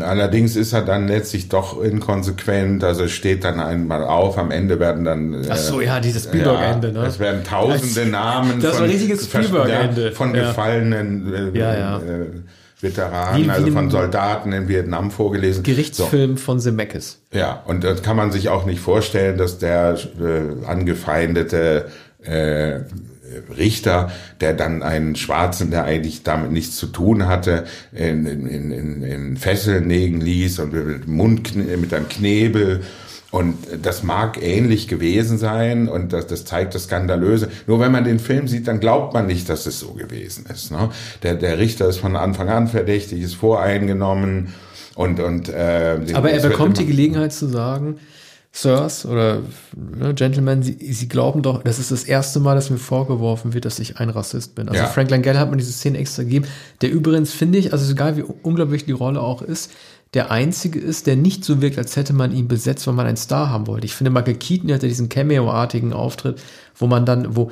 Allerdings ist er dann letztlich doch inkonsequent, also steht dann einmal auf, am Ende werden dann. Ach so, ja, dieses Spielberg-Ende, ja, ne? Es werden tausende Namen das von, Spielberg-Ende. von ja. gefallenen äh, ja, ja. Äh, Veteranen, wie, wie also von Soldaten in Vietnam vorgelesen. Gerichtsfilm so. von Zemeckis. Ja, und das kann man sich auch nicht vorstellen, dass der äh, angefeindete äh, Richter, der dann einen Schwarzen, der eigentlich damit nichts zu tun hatte, in, in, in, in Fesseln legen ließ und mit, Mund, mit einem Knebel. Und das mag ähnlich gewesen sein und das, das zeigt das Skandalöse. Nur wenn man den Film sieht, dann glaubt man nicht, dass es so gewesen ist. Ne? Der, der Richter ist von Anfang an verdächtig, ist voreingenommen und und. Äh, Aber er bekommt die Gelegenheit zu sagen, Sirs oder ne, Gentlemen, sie, sie glauben doch, das ist das erste Mal, dass mir vorgeworfen wird, dass ich ein Rassist bin. Also ja. Frank Langell hat mir diese Szene extra gegeben, der übrigens, finde ich, also egal wie unglaublich die Rolle auch ist, der einzige ist, der nicht so wirkt, als hätte man ihn besetzt, weil man einen Star haben wollte. Ich finde, Michael Keaton hatte diesen Cameo-artigen Auftritt, wo man dann, wo,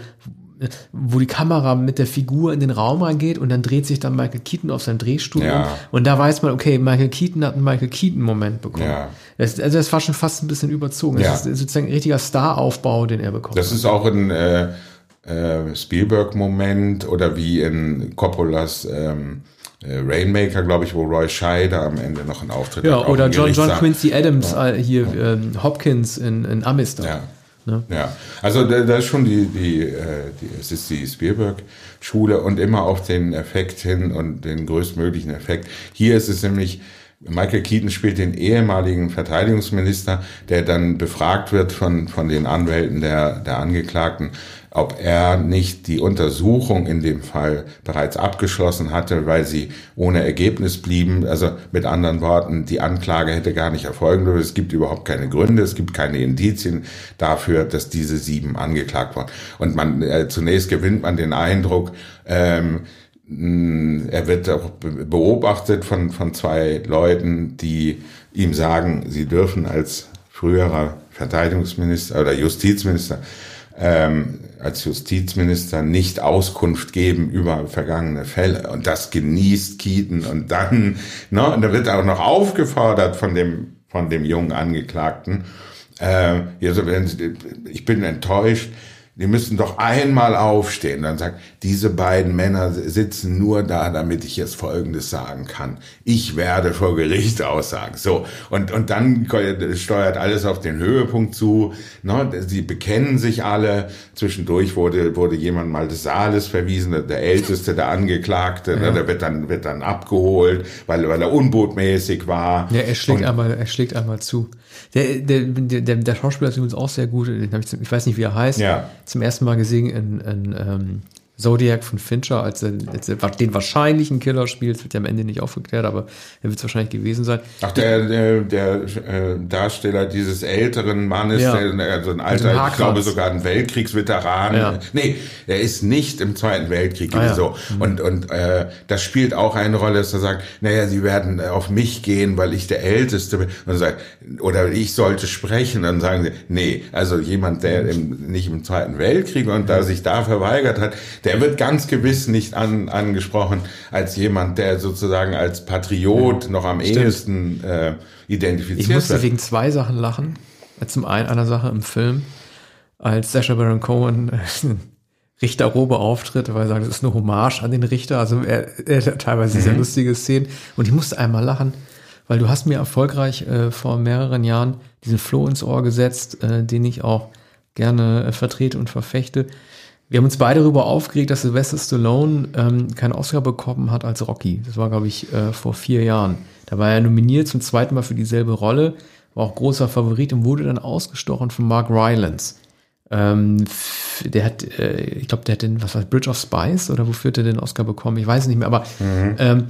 wo die Kamera mit der Figur in den Raum reingeht und dann dreht sich dann Michael Keaton auf seinem Drehstuhl ja. um und da weiß man, okay, Michael Keaton hat einen Michael Keaton-Moment bekommen. Ja. Das, also das war schon fast ein bisschen überzogen. Das ja. ist sozusagen ein richtiger Star-Aufbau, den er bekommt. Das ist auch ein äh, äh, Spielberg-Moment oder wie in Coppolas ähm, äh, Rainmaker, glaube ich, wo Roy Scheider am Ende noch einen Auftritt ja, hat. Ja, oder John, John Quincy Adams. Äh, hier, ähm, Hopkins in, in Amistar. Ja. Ne? Ja, also da, da ist schon die, die, äh, die, es ist die Spielberg-Schule und immer auf den Effekt hin und den größtmöglichen Effekt. Hier ist es nämlich, Michael Keaton spielt den ehemaligen Verteidigungsminister, der dann befragt wird von, von den Anwälten der, der Angeklagten, ob er nicht die Untersuchung in dem Fall bereits abgeschlossen hatte, weil sie ohne Ergebnis blieben. Also mit anderen Worten, die Anklage hätte gar nicht erfolgen dürfen. Es gibt überhaupt keine Gründe, es gibt keine Indizien dafür, dass diese sieben angeklagt wurden. Und man äh, zunächst gewinnt man den Eindruck, ähm, er wird auch beobachtet von, von zwei Leuten, die ihm sagen, sie dürfen als früherer Verteidigungsminister oder Justizminister ähm, als Justizminister nicht Auskunft geben über vergangene Fälle. Und das genießt Keaton. Und dann, ne, und da wird auch noch aufgefordert von dem, von dem jungen Angeklagten. Äh, ich bin enttäuscht die müssen doch einmal aufstehen. Dann sagt, diese beiden Männer sitzen nur da, damit ich jetzt Folgendes sagen kann. Ich werde vor Gericht aussagen. So. Und, und dann steuert alles auf den Höhepunkt zu. Ne? Sie bekennen sich alle. Zwischendurch wurde, wurde jemand mal des Saales verwiesen, der Älteste, der Angeklagte. Ne? Ja. Der wird dann, wird dann abgeholt, weil, weil er unbotmäßig war. Ja, er schlägt einmal, er schlägt einmal zu. Der, der, der, der Schauspieler ist übrigens auch sehr gut. Ich weiß nicht, wie er heißt. Ja. Zum ersten Mal gesehen in, in ähm, Zodiac von Fincher, als als den wahrscheinlichen Killer spielt, das wird ja am Ende nicht aufgeklärt, aber er wird es wahrscheinlich gewesen sein. Ach, der, der, der äh, Darsteller dieses älteren Mannes, ja. der, also ein alter, ich glaube sogar ein Weltkriegsveteran. Ja. Nee, er ist nicht im Zweiten Weltkrieg ah, ja. so. Mhm. Und, und äh, das spielt auch eine Rolle, dass er sagt, naja, sie werden auf mich gehen, weil ich der Älteste bin. Und sagt, oder ich sollte sprechen. Dann sagen sie, nee, also jemand, der im, nicht im Zweiten Weltkrieg und da sich da verweigert hat, der der wird ganz gewiss nicht an, angesprochen als jemand, der sozusagen als Patriot ja, noch am stimmt. ehesten äh, identifiziert wird. Ich musste wird. wegen zwei Sachen lachen. Zum einen einer Sache im Film, als Sacha Baron Cohen äh, Richterrobe auftritt, weil er sagt, das ist eine Hommage an den Richter. Also er, er hat teilweise mhm. sehr lustige Szenen. Und ich musste einmal lachen, weil du hast mir erfolgreich äh, vor mehreren Jahren diesen Floh ins Ohr gesetzt, äh, den ich auch gerne äh, vertrete und verfechte. Wir haben uns beide darüber aufgeregt, dass Sylvester Stallone ähm, keinen Oscar bekommen hat als Rocky. Das war, glaube ich, äh, vor vier Jahren. Da war er nominiert zum zweiten Mal für dieselbe Rolle, war auch großer Favorit und wurde dann ausgestochen von Mark Rylance. Ähm, der hat, äh, ich glaube, der hat den, was war Bridge of Spice oder wofür hat er den Oscar bekommen? Ich weiß es nicht mehr, aber mhm. ähm,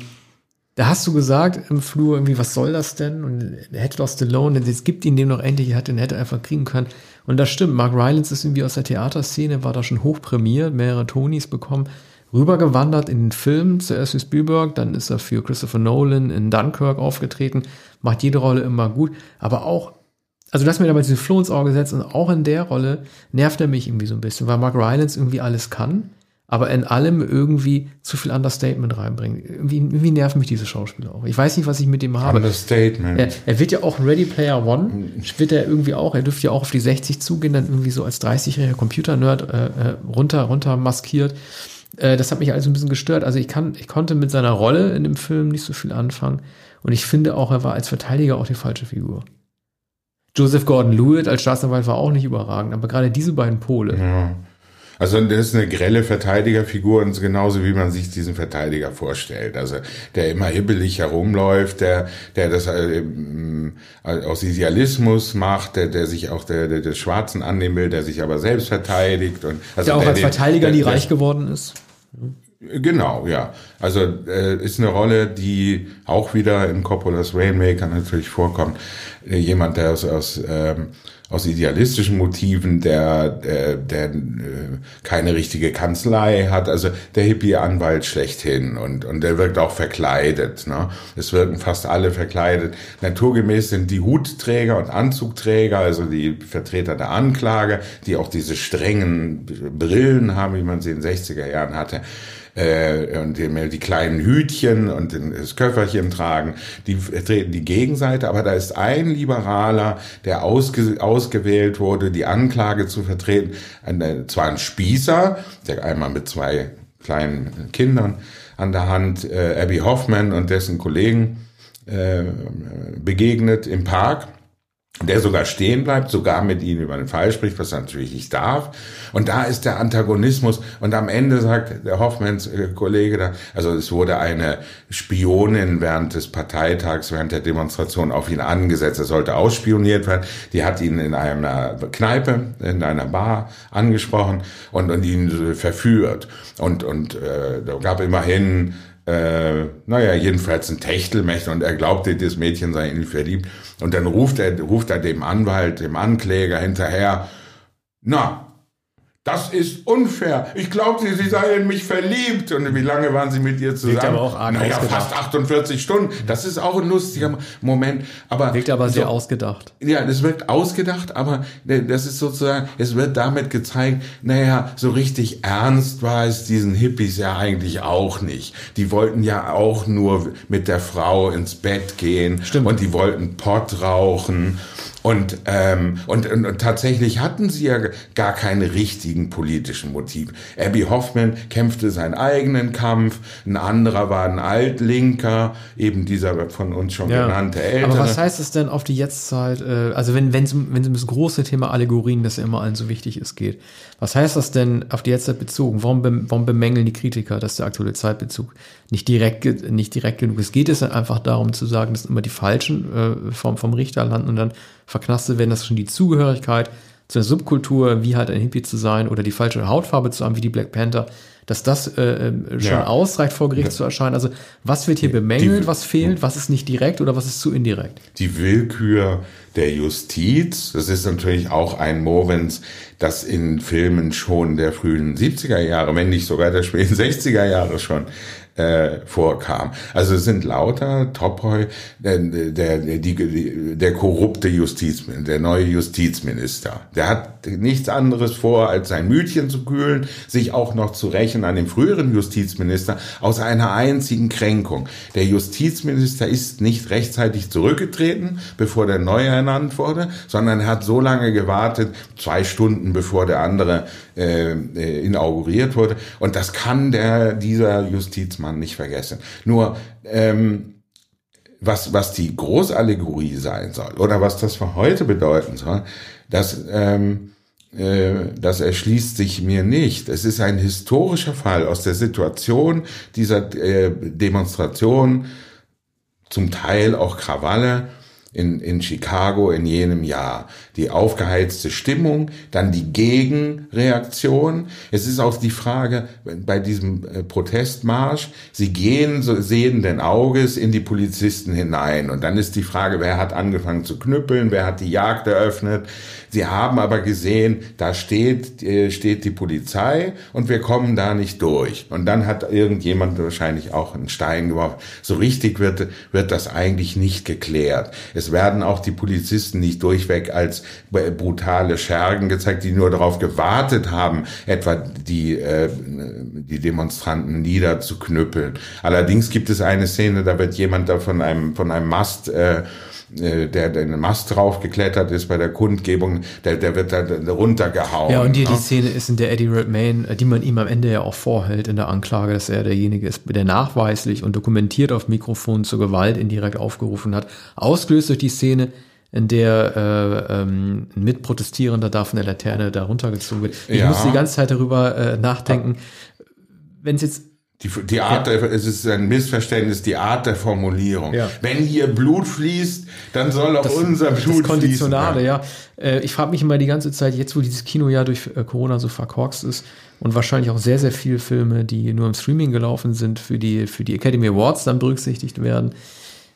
da hast du gesagt im Flur irgendwie, was soll das denn? Und hätte doch Stallone, es gibt ihn dem noch endlich, er hätte, hätte einfach kriegen können. Und das stimmt, Mark Rylance ist irgendwie aus der Theaterszene, war da schon hochprämiert, mehrere Tonys bekommen, rübergewandert in den Film, zuerst für Spielberg, dann ist er für Christopher Nolan in Dunkirk aufgetreten, macht jede Rolle immer gut, aber auch, also du hast mir damals diesen Floh ins Auge gesetzt und auch in der Rolle nervt er mich irgendwie so ein bisschen, weil Mark Rylance irgendwie alles kann, aber in allem irgendwie zu viel Understatement reinbringen. Irgendwie, irgendwie nerven mich diese Schauspieler auch. Ich weiß nicht, was ich mit dem habe. Understatement. Er, er wird ja auch Ready Player One, wird er irgendwie auch, er dürfte ja auch auf die 60 zugehen, dann irgendwie so als 30-jähriger Computer-Nerd äh, äh, runter, runter maskiert. Äh, das hat mich also ein bisschen gestört. Also ich kann, ich konnte mit seiner Rolle in dem Film nicht so viel anfangen. Und ich finde auch, er war als Verteidiger auch die falsche Figur. Joseph Gordon-Lewitt als Staatsanwalt war auch nicht überragend, aber gerade diese beiden Pole. Ja. Also das ist eine grelle Verteidigerfigur und genauso wie man sich diesen Verteidiger vorstellt. Also der immer hibbelig herumläuft, der, der das äh, aus Idealismus macht, der, der sich auch der, der des Schwarzen annehmen will, der sich aber selbst verteidigt und also der auch als Verteidiger der, nie reich geworden ist. Genau, ja. Also äh, ist eine Rolle, die auch wieder in Coppolas Rainmaker natürlich vorkommt. Äh, jemand, der aus, aus ähm, aus idealistischen Motiven, der, der, der äh, keine richtige Kanzlei hat, also der Hippie-Anwalt schlechthin und, und der wirkt auch verkleidet. Ne? Es wirken fast alle verkleidet. Naturgemäß sind die Hutträger und Anzugträger, also die Vertreter der Anklage, die auch diese strengen Brillen haben, wie man sie in den 60er Jahren hatte äh, und die, die kleinen Hütchen und das Köfferchen tragen, die treten die Gegenseite, aber da ist ein Liberaler, der ausge, ausgewählt wurde, die Anklage zu vertreten, ein, zwar ein Spießer, der einmal mit zwei kleinen Kindern an der Hand, äh, Abby Hoffman und dessen Kollegen äh, begegnet im Park der sogar stehen bleibt, sogar mit ihnen über den Fall spricht, was er natürlich nicht darf. Und da ist der Antagonismus. Und am Ende sagt der Hoffmanns äh, Kollege da, also es wurde eine Spionin während des Parteitags, während der Demonstration auf ihn angesetzt. Er sollte ausspioniert werden. Die hat ihn in einer Kneipe, in einer Bar angesprochen und, und ihn verführt. Und, und äh, da gab immerhin äh, naja, jedenfalls ein Techtelmächte und er glaubte, das Mädchen sei in ihn verliebt. Und dann ruft er, ruft er dem Anwalt, dem Ankläger hinterher, na, das ist unfair. Ich glaubte, Sie seien in mich verliebt. Und wie lange waren Sie mit ihr zusammen? Wirkt aber auch arg naja, fast 48 Stunden. Das ist auch ein lustiger Moment. Aber wirkt aber sehr so, ausgedacht. Ja, das wirkt ausgedacht, aber das ist sozusagen, es wird damit gezeigt, naja, so richtig ernst war es diesen Hippies ja eigentlich auch nicht. Die wollten ja auch nur mit der Frau ins Bett gehen. Stimmt. Und die wollten Pott rauchen. Und, ähm, und, und, und tatsächlich hatten sie ja gar keine richtigen politischen Motive. Abby Hoffman kämpfte seinen eigenen Kampf, ein anderer war ein Altlinker, eben dieser von uns schon ja. genannte Ältere. Aber was heißt es denn auf die Jetztzeit, äh, also wenn wenn es wenn es um das große Thema Allegorien, das ja immer allen so wichtig ist, geht, was heißt das denn auf die Jetztzeit bezogen? Warum, be, warum bemängeln die Kritiker, dass der aktuelle Zeitbezug nicht direkt, nicht direkt genug ist? Geht es einfach darum zu sagen, dass immer die Falschen äh, vom, vom Richter landen und dann verknastet werden, dass schon die Zugehörigkeit zu einer Subkultur, wie halt ein Hippie zu sein oder die falsche Hautfarbe zu haben, wie die Black Panther, dass das äh, äh schon ja. ausreicht, vor Gericht ja. zu erscheinen. Also was wird hier bemängelt, die, was fehlt, was ist nicht direkt oder was ist zu indirekt? Die Willkür der Justiz, das ist natürlich auch ein Movens, das in Filmen schon der frühen 70er Jahre, wenn nicht sogar der späten 60er Jahre schon äh, vorkam. Also es sind lauter Topoi, der, der, die, der korrupte Justizminister, der neue Justizminister. Der hat nichts anderes vor, als sein Mütchen zu kühlen, sich auch noch zu rächen an dem früheren Justizminister aus einer einzigen Kränkung. Der Justizminister ist nicht rechtzeitig zurückgetreten, bevor der neue ernannt wurde, sondern er hat so lange gewartet, zwei Stunden bevor der andere äh, äh inauguriert wurde. Und das kann der dieser Justizmann man nicht vergessen. Nur ähm, was, was die Großallegorie sein soll oder was das für heute bedeuten soll, das, ähm, äh, das erschließt sich mir nicht. Es ist ein historischer Fall aus der Situation dieser äh, Demonstration, zum Teil auch Krawalle, in, in Chicago in jenem Jahr. Die aufgeheizte Stimmung, dann die Gegenreaktion. Es ist auch die Frage bei diesem äh, Protestmarsch, sie gehen so sehenden Auges in die Polizisten hinein. Und dann ist die Frage, wer hat angefangen zu knüppeln, wer hat die Jagd eröffnet. Sie haben aber gesehen, da steht, äh, steht die Polizei und wir kommen da nicht durch. Und dann hat irgendjemand wahrscheinlich auch einen Stein geworfen. So richtig wird, wird das eigentlich nicht geklärt. Werden auch die Polizisten nicht durchweg als brutale Schergen gezeigt, die nur darauf gewartet haben, etwa die, äh, die Demonstranten niederzuknüppeln. Allerdings gibt es eine Szene, da wird jemand da von einem, von einem Mast äh, äh, der, der den Mast draufgeklettert ist bei der Kundgebung, der, der wird da runtergehauen. Ja, und die, die Szene ist, in der Eddie Redmayne, die man ihm am Ende ja auch vorhält in der Anklage, dass er derjenige ist, der nachweislich und dokumentiert auf Mikrofon zur Gewalt indirekt aufgerufen hat, ausgelöst durch die Szene, in der äh, ähm, ein Mitprotestierender da von der Laterne da runtergezogen wird. Ich ja. muss die ganze Zeit darüber äh, nachdenken, wenn es jetzt die, die Art, ja. der, es ist ein Missverständnis, die Art der Formulierung. Ja. Wenn hier Blut fließt, dann soll auch das, unser Blut das Konditionale, fließen. ja. Äh, ich frage mich immer die ganze Zeit, jetzt wo dieses Kino ja durch äh, Corona so verkorkst ist und wahrscheinlich auch sehr, sehr viele Filme, die nur im Streaming gelaufen sind, für die, für die Academy Awards dann berücksichtigt werden.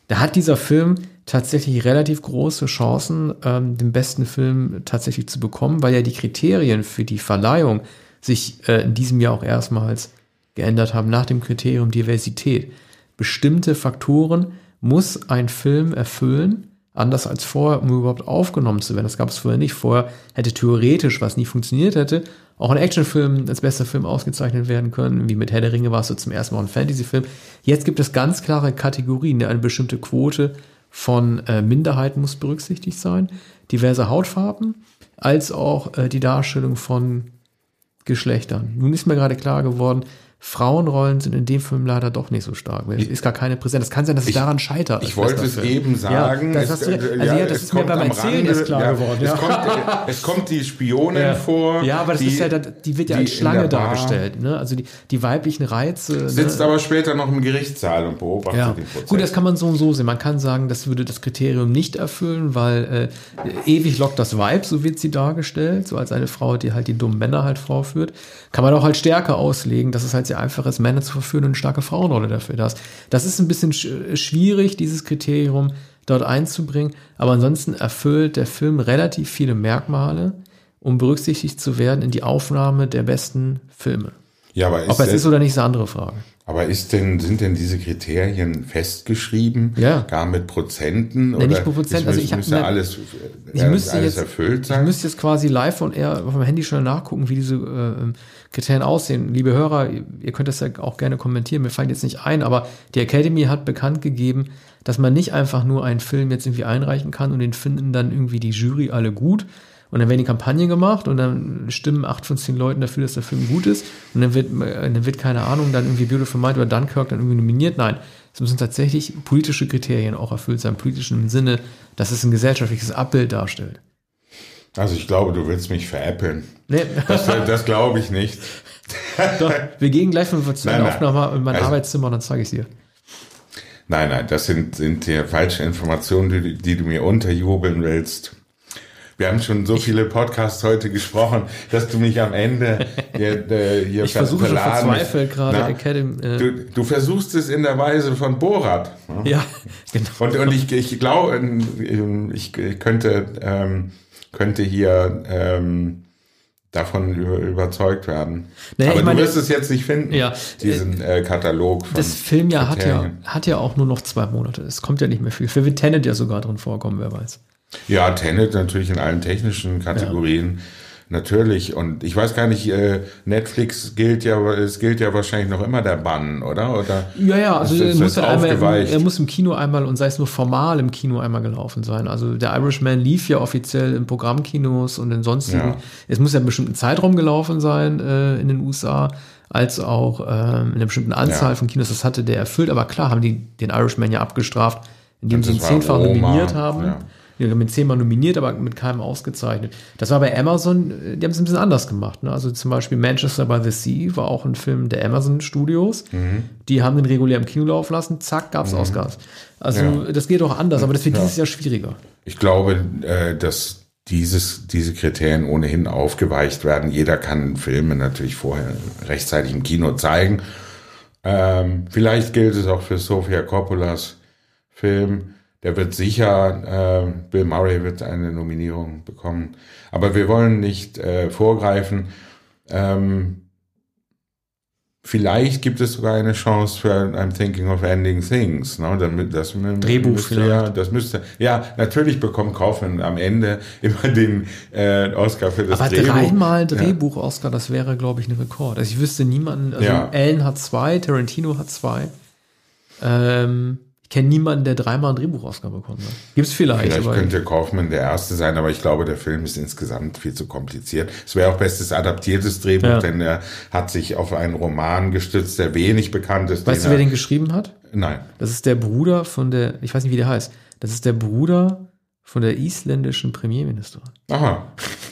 Da hat dieser Film tatsächlich relativ große Chancen, ähm, den besten Film tatsächlich zu bekommen, weil ja die Kriterien für die Verleihung sich äh, in diesem Jahr auch erstmals geändert haben nach dem Kriterium Diversität. Bestimmte Faktoren muss ein Film erfüllen, anders als vorher, um überhaupt aufgenommen zu werden. Das gab es vorher nicht. Vorher hätte theoretisch, was nie funktioniert hätte, auch ein Actionfilm als bester Film ausgezeichnet werden können. Wie mit Herr der Ringe war es so zum ersten Mal ein Fantasyfilm. Jetzt gibt es ganz klare Kategorien. Eine bestimmte Quote von äh, Minderheiten muss berücksichtigt sein, diverse Hautfarben, als auch äh, die Darstellung von Geschlechtern. Nun ist mir gerade klar geworden, Frauenrollen sind in dem Film leider doch nicht so stark. Es ist gar keine Präsenz. Es kann sein, dass es ich, daran scheitert. Ich wollte es eben sagen. Ja, das, hast du, also ja, ja das ist mir beim Erzählen erst klar ja, geworden. Es, kommt, es kommt die Spionin vor. Ja, aber das die, ist ja, die wird ja als Schlange dargestellt. Ne? Also die, die weiblichen Reize. Ne? Sitzt ne? aber später noch im Gerichtssaal und beobachtet ja. den Prozess. Gut, das kann man so und so sehen. Man kann sagen, das würde das Kriterium nicht erfüllen, weil äh, ewig lockt das Weib, so wird sie dargestellt, so als eine Frau, die halt die dummen Männer halt vorführt. Kann man auch halt stärker auslegen, dass es halt sehr einfach ist, Männer zu verführen und eine starke Frauenrolle dafür das. Das ist ein bisschen schwierig, dieses Kriterium dort einzubringen, aber ansonsten erfüllt der Film relativ viele Merkmale, um berücksichtigt zu werden in die Aufnahme der besten Filme. Ja, aber Ob es ist oder nicht, ist eine andere Frage. Aber ist denn, sind denn diese Kriterien festgeschrieben? Ja. Gar mit Prozenten? Nee, oder nicht mit Prozent. Also ich habe ja alles, ich äh, müsste alles jetzt, erfüllt sein. Ich müsste jetzt quasi live und eher auf dem Handy schon nachgucken, wie diese äh, Kriterien aussehen. Liebe Hörer, ihr könnt das ja auch gerne kommentieren. Mir fallen jetzt nicht ein, aber die Academy hat bekannt gegeben, dass man nicht einfach nur einen Film jetzt irgendwie einreichen kann und den finden dann irgendwie die Jury alle gut, und dann werden die Kampagnen gemacht und dann stimmen acht von zehn Leuten dafür, dass der Film gut ist. Und dann wird, dann wird keine Ahnung, dann irgendwie Beautiful Mind oder Dunkirk dann irgendwie nominiert. Nein, es müssen tatsächlich politische Kriterien auch erfüllt sein, politisch im Sinne, dass es ein gesellschaftliches Abbild darstellt. Also ich glaube, du willst mich veräppeln. Nee. Das, das glaube ich nicht. Doch, wir gehen gleich von der Aufnahme in mein also, Arbeitszimmer und dann zeige ich dir. Nein, nein, das sind, sind hier falsche Informationen, die, die du mir unterjubeln willst. Wir haben schon so viele Podcasts heute gesprochen, dass du mich am Ende hier, äh, hier ich versuche schon verzweifelt gerade Academy. Äh du, du, versuchst es in der Weise von Borat. Ne? Ja, genau. Und, und ich, ich glaube, ich könnte, ähm, könnte hier ähm, davon über, überzeugt werden. Naja, Aber du meine, wirst es jetzt nicht finden, ja, diesen äh, Katalog. Von das Filmjahr hat ja, hat ja auch nur noch zwei Monate. Es kommt ja nicht mehr viel. Für Tenet ja sogar drin vorkommen, wer weiß. Ja, Tenet natürlich in allen technischen Kategorien. Ja. Natürlich. Und ich weiß gar nicht, äh, Netflix gilt ja, es gilt ja wahrscheinlich noch immer der Bann, oder? Oder ja, ja, also er muss, halt einmal, er muss im Kino einmal und sei es nur formal im Kino einmal gelaufen sein. Also der Irishman lief ja offiziell in Programmkinos und in sonstigen. Ja. Es muss ja einen bestimmten Zeitraum gelaufen sein äh, in den USA als auch ähm, in einer bestimmten Anzahl ja. von Kinos. Das hatte der erfüllt, aber klar haben die den Irishman ja abgestraft, indem sie ihn zehnfach nominiert haben. Ja. Mit zehnmal nominiert, aber mit keinem ausgezeichnet. Das war bei Amazon, äh, die haben es ein bisschen anders gemacht. Ne? Also zum Beispiel Manchester by the Sea war auch ein Film der Amazon Studios. Mhm. Die haben den regulär im Kino laufen lassen, zack, gab es mhm. Oscars. Also ja. das geht auch anders, aber das wird ja. dieses Jahr schwieriger. Ich glaube, äh, dass dieses, diese Kriterien ohnehin aufgeweicht werden. Jeder kann Filme natürlich vorher rechtzeitig im Kino zeigen. Ähm, vielleicht gilt es auch für Sofia Coppolas Film der wird sicher, äh, Bill Murray wird eine Nominierung bekommen. Aber wir wollen nicht äh, vorgreifen. Ähm, Vielleicht gibt es sogar eine Chance für I'm Thinking of Ending Things. Ne? Damit, das Drehbuch müsste, vielleicht. Ja, das müsste, ja, natürlich bekommt Kaufman am Ende immer den äh, Oscar für das Aber Drehbuch. dreimal Drehbuch-Oscar, das wäre, glaube ich, ein Rekord. Also ich wüsste niemanden, also Ja. Allen hat zwei, Tarantino hat zwei. Ähm, kenne niemanden, der dreimal einen Drehbuch-Oscar bekommen hat. Gibt's vielleicht, Vielleicht aber könnte Kaufman der Erste sein, aber ich glaube, der Film ist insgesamt viel zu kompliziert. Es wäre auch bestes adaptiertes Drehbuch, Ja. denn er hat sich auf einen Roman gestützt, der wenig bekannt ist. weißt du, wer er- den geschrieben hat? Nein. Das ist der Bruder von der, ich weiß nicht, wie der heißt. Das ist der Bruder von der isländischen Premierministerin. Aha.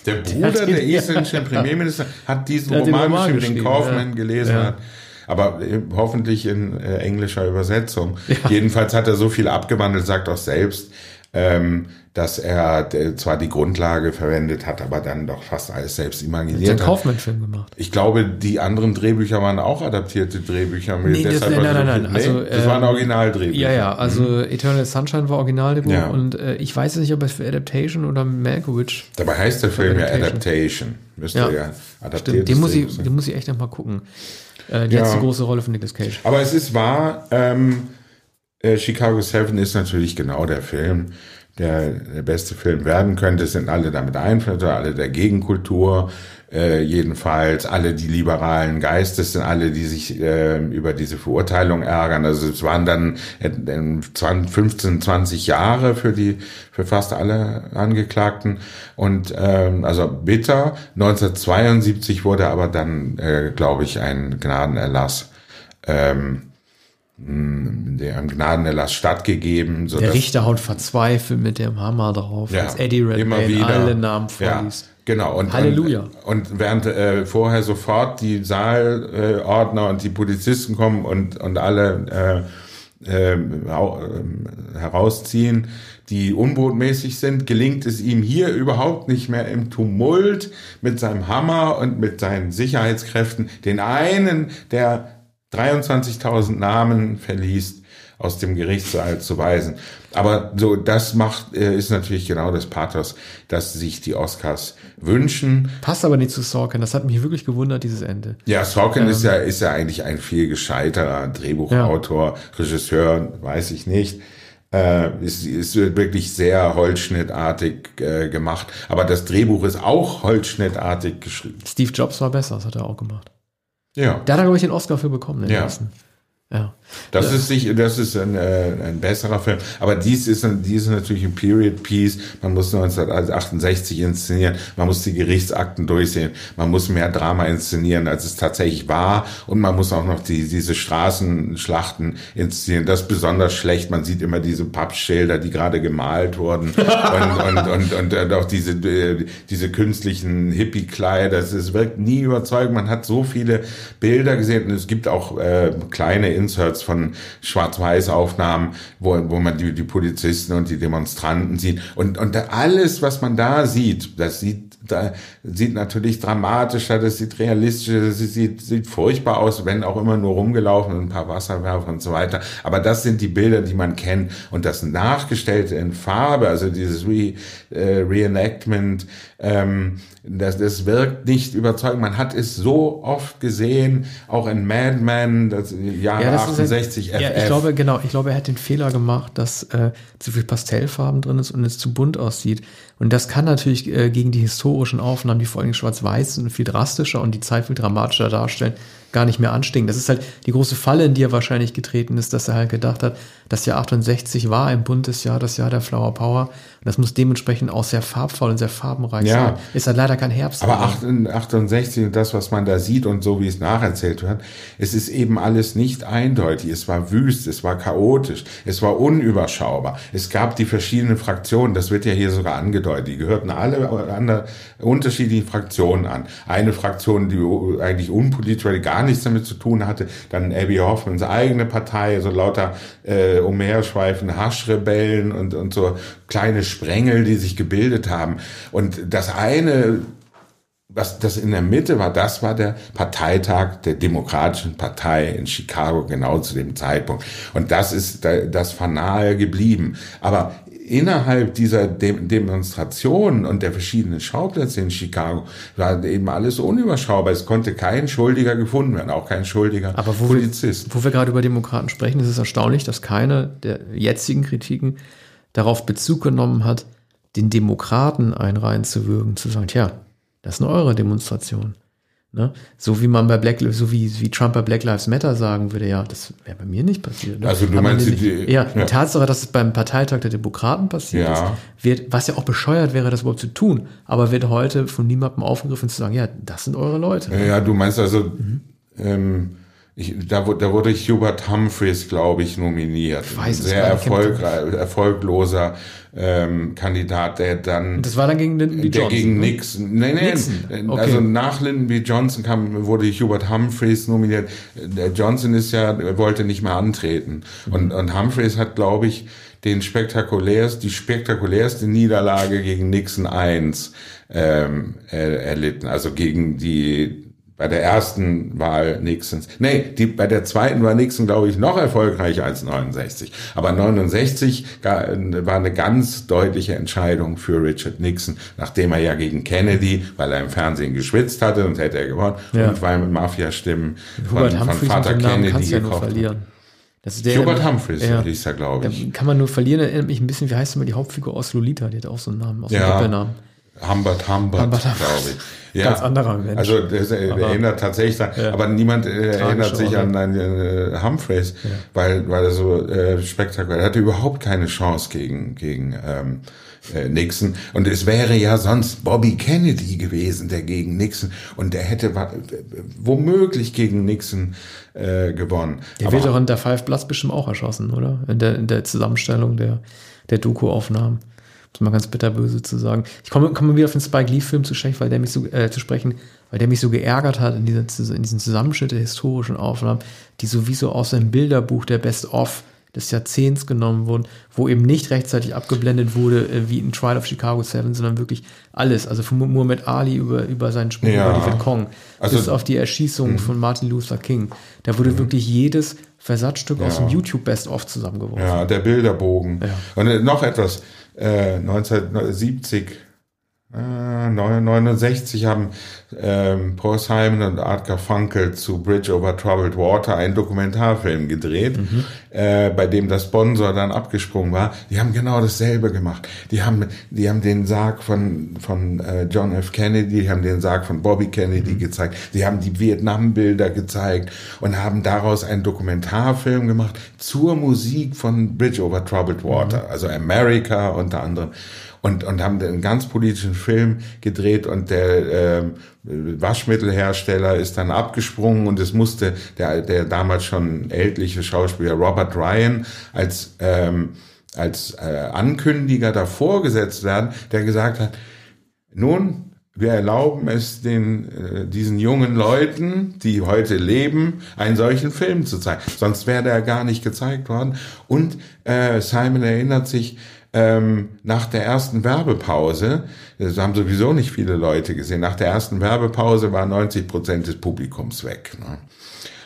Der Bruder der isländischen Premierminister hat diesen hat den Roman, Roman geschrieben, den geschrieben, Kaufman ja. gelesen Ja. hat. Aber äh, hoffentlich in äh, englischer Übersetzung. Jedenfalls hat er so viel abgewandelt, sagt auch selbst, ähm, dass er äh, zwar die Grundlage verwendet hat, aber dann doch fast alles selbst imaginiert hat. Kaufmann-Film gemacht. Ich glaube, die anderen Drehbücher waren auch adaptierte Drehbücher. Nee, das- nein, nein, nein, Nee, also, das waren ähm, Originaldrehbücher. Ja, ja, also Eternal Sunshine war Originaldrehbuch Ja. und äh, ich weiß nicht, ob es für Adaptation oder Malkovich Dabei heißt der Film ja Adaptation. Müsste ja, Ja. adaptiert den muss, ich, den muss ich echt noch mal gucken. Äh, die Ja. eine große Rolle von Nicolas Cage. Aber es ist wahr, ähm, äh, Chicago 7 ist natürlich genau der Film, der der beste Film werden könnte. Es sind alle damit einverstanden, alle der Gegenkultur, äh, jedenfalls alle die liberalen Geistes sind alle, die sich äh, über diese Verurteilung ärgern. Also es waren dann äh, 20, 15, 20 Jahre für die für fast alle Angeklagten und ähm, also bitter. 1972 wurde aber dann, äh, glaube ich, ein Gnadenerlass ähm, der einem Gnadenerlass stattgegeben. Der sodass- Richter haut verzweifelt mit dem Hammer drauf, ja, als Eddie immer Redmayne wieder. alle Namen ja, vorliest. genau. Und, Halleluja. Und, und während äh, vorher sofort die Saalordner und die Polizisten kommen und, und alle äh, äh, au- äh, herausziehen, die unbotmäßig sind, gelingt es ihm hier überhaupt nicht mehr im Tumult mit seinem Hammer und mit seinen Sicherheitskräften den einen, der 23.000 Namen verliest, aus dem Gerichtssaal zu weisen. Aber so, das macht, äh, ist natürlich genau das Pathos, dass sich die Oscars wünschen. Passt aber nicht zu Sorkin. Das hat mich wirklich gewundert, dieses Ende. Ja, Sorkin ist ja, ist ja eigentlich ein viel gescheiterer Drehbuchautor, Regisseur, weiß ich nicht. Äh, ist, ist wirklich sehr holzschnittartig äh, gemacht. Aber das Drehbuch ist auch holzschnittartig geschrieben. Steve Jobs war besser, das hat er auch gemacht. Ja. Da hat er, glaube ich, den Oscar für bekommen, den Ja. ersten. Ja. Das ist sich, das ist ein, äh, ein besserer Film. Aber dies ist, ein, dies ist natürlich ein Period Piece. Man muss 1968 inszenieren. Man muss die Gerichtsakten durchsehen. Man muss mehr Drama inszenieren, als es tatsächlich war. Und man muss auch noch die, diese Straßenschlachten inszenieren. Das ist besonders schlecht. Man sieht immer diese Pappschilder, die gerade gemalt wurden. und, und, und, und, und auch diese, äh, diese künstlichen Hippie-Kleider. Ist, wirkt nie überzeugend. Man hat so viele Bilder gesehen. Und es gibt auch äh, kleine Inserts von Schwarz-Weiß-Aufnahmen, wo, wo man die, die Polizisten und die Demonstranten sieht. Und, und alles, was man da sieht, das sieht, da, sieht natürlich dramatischer, das sieht realistischer, das sieht, sieht furchtbar aus, wenn auch immer nur rumgelaufen und ein paar Wasserwerfer und so weiter. Aber das sind die Bilder, die man kennt. Und das Nachgestellte in Farbe, also dieses Re, äh, Reenactment, ähm, das, das wirkt nicht überzeugend. Man hat es so oft gesehen, auch in Mad Men, das Jahre das ist 68 ein, ja, ich glaube, genau, ich glaube, er hat den Fehler gemacht, dass äh, zu viel Pastellfarben drin ist und es zu bunt aussieht. Und das kann natürlich äh, gegen die historischen Aufnahmen, die vor allem schwarz-weiß sind viel drastischer und die Zeit viel dramatischer darstellen, gar nicht mehr anstehen. Das ist halt die große Falle, in die er wahrscheinlich getreten ist, dass er halt gedacht hat, das Jahr 68 war ein buntes Jahr, das Jahr der Flower Power. Und das muss dementsprechend auch sehr farbvoll und sehr farbenreich Ja. sein. Ist halt leider kein Herbst. Aber 68 und das, was man da sieht und so wie es nacherzählt wird, es ist eben alles nicht eindeutig. Es war wüst, es war chaotisch, es war unüberschaubar. Es gab die verschiedenen Fraktionen, das wird ja hier sogar angedeutet, die gehörten alle an unterschiedlichen Fraktionen an. Eine Fraktion, die eigentlich unpolitisch war, die gar nichts damit zu tun hatte, dann Abby Hoffmans eigene Partei, so lauter äh, umherschweifende Haschrebellen und, und so kleine Sprengel, die sich gebildet haben. Und das eine was das in der Mitte war, das war der Parteitag der Demokratischen Partei in Chicago genau zu dem Zeitpunkt. Und das ist da- das Fanal geblieben. Aber innerhalb dieser Dem Demonstrationen und der verschiedenen Schauplätze in Chicago war eben alles unüberschaubar. Es konnte kein Schuldiger gefunden werden, auch kein schuldiger Aber wo Polizist. Wir, wo wir gerade über Demokraten sprechen, ist es erstaunlich, dass keine der jetzigen Kritiken darauf Bezug genommen hat, den Demokraten einen reinzuwürgen, zu sagen, tja, das ist eine eure Demonstration. Ne? So wie man bei Black, so wie, wie Trump bei Black Lives Matter sagen würde, ja, das wäre bei mir nicht passiert. Ne? Also du Aber meinst, die, ja, die Tatsache, dass es beim Parteitag der Demokraten passiert ja. ist, wird, was ja auch bescheuert wäre, das überhaupt zu tun, aber wird heute von niemandem aufgegriffen zu sagen, ja, das sind eure Leute. Ja, du meinst also, mhm. ähm, ich, da, da wurde Hubert Humphreys, glaube ich, nominiert. Ich weiß, Sehr erfolgreich, erfolgloser ähm, Kandidat, der dann. Das war dann gegen Lyndon B. Johnson. Der gegen ne? Nixon. Nee, nee, Nixon. Okay. Also nach Lyndon B. Johnson kam, wurde Hubert Humphreys nominiert. Der Johnson ist ja, wollte nicht mehr antreten. Mhm. Und, und Humphreys hat, glaube ich, den spektakulärst, die spektakulärste Niederlage gegen Nixon I ähm, er, erlitten. Also gegen die bei der ersten Wahl Nixons. Nee, die, bei der zweiten war Nixon, glaube ich, noch erfolgreicher als 69. Aber 69 war eine ganz deutliche Entscheidung für Richard Nixon, nachdem er ja gegen Kennedy, weil er im Fernsehen geschwitzt hatte und hätte er gewonnen, ja. und weil mit Mafia-Stimmen von, von Vater Kennedy ja nur verlieren. Das ist der, Hubert Humphreys ja, hieß er, glaube ich. Kann man nur verlieren, erinnert mich ein bisschen, wie heißt immer die Hauptfigur aus Lolita, die hat auch so einen Namen, aus ja. dem Humbert Humbert, Humbert glaube ich. Ja, Ganz anderer Mensch. Also der aber, erinnert tatsächlich, ja. aber niemand äh, erinnert sich an einen äh, Humphreys, ja. weil weil er so äh, spektakulär. Er hatte überhaupt keine Chance gegen gegen ähm, äh, Nixon. Und es wäre ja sonst Bobby Kennedy gewesen, der gegen Nixon und der hätte womöglich gegen Nixon äh, gewonnen. Der aber, wird doch in der Five Bloods bestimmt auch erschossen, oder? In der, in der Zusammenstellung der der Doku-Aufnahmen das mal ganz bitterböse zu sagen. Ich komme, komme wieder auf den Spike Lee-Film zu sprechen, weil der mich so, äh, zu sprechen, weil der mich so geärgert hat in, dieser, in diesen Zusammenschnitt der historischen Aufnahmen, die sowieso aus einem Bilderbuch der Best-of des Jahrzehnts genommen wurden, wo eben nicht rechtzeitig abgeblendet wurde, äh, wie in Trial of Chicago 7, sondern wirklich alles. Also von Muhammad Ali über, über seinen Sprung ja. über die Vietcong, also, bis auf die Erschießung mh. von Martin Luther King. Da wurde mh. wirklich jedes Versatzstück ja. aus dem YouTube Best-of zusammengeworfen. Ja, der Bilderbogen. Ja. Und äh, noch etwas, äh, 1970 1969 haben ähm, Paul Simon und Art Garfunkel zu Bridge over Troubled Water einen Dokumentarfilm gedreht, mhm. äh, bei dem der Sponsor dann abgesprungen war. Die haben genau dasselbe gemacht. Die haben, die haben den Sarg von von äh, John F. Kennedy, die haben den Sarg von Bobby Kennedy mhm. gezeigt. Sie haben die Vietnam-Bilder gezeigt und haben daraus einen Dokumentarfilm gemacht zur Musik von Bridge over Troubled Water, mhm. also America unter anderem und, und haben einen ganz politischen Film gedreht und der äh, Waschmittelhersteller ist dann abgesprungen und es musste der, der damals schon ältliche Schauspieler Robert Ryan als, ähm, als äh, Ankündiger davor gesetzt werden, der gesagt hat, nun, wir erlauben es den, äh, diesen jungen Leuten, die heute leben, einen solchen Film zu zeigen. Sonst wäre der gar nicht gezeigt worden. Und äh, Simon erinnert sich, ähm, nach der ersten Werbepause, das haben sowieso nicht viele Leute gesehen, nach der ersten Werbepause war 90 Prozent des Publikums weg. Ne?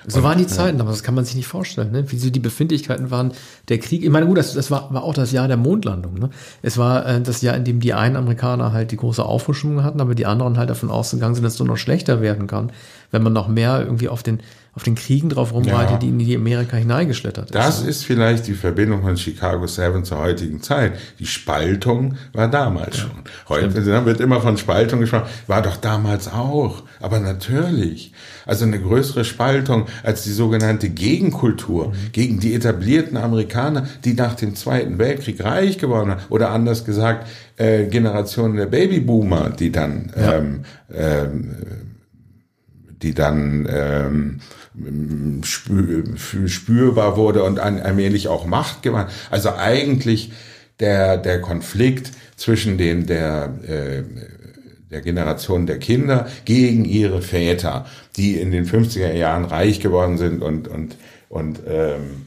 So waren die Zeiten, aber das kann man sich nicht vorstellen, ne? wie so die Befindlichkeiten waren. Der Krieg, ich meine, gut, das, das war, war auch das Jahr der Mondlandung. Ne? Es war äh, das Jahr, in dem die einen Amerikaner halt die große Aufhuschung hatten, aber die anderen halt davon ausgegangen sind, dass es so noch schlechter werden kann, wenn man noch mehr irgendwie auf den auf den Kriegen drauf rumreitet, ja. die in die Amerika hineingeschlittert ist. Das ist vielleicht die Verbindung von Chicago 7 zur heutigen Zeit. Die Spaltung war damals ja, schon. Heute stimmt. wird immer von Spaltung gesprochen. War doch damals auch. Aber natürlich. Also eine größere Spaltung als die sogenannte Gegenkultur mhm. gegen die etablierten Amerikaner, die nach dem Zweiten Weltkrieg reich geworden waren. Oder anders gesagt, äh, Generationen der Babyboomer, die dann ja. ähm, ähm, die dann ähm, spürbar wurde und allmählich auch Macht gewann. Also eigentlich der, der Konflikt zwischen den, der, äh, der Generation der Kinder gegen ihre Väter, die in den 50er Jahren reich geworden sind und, und, und ähm,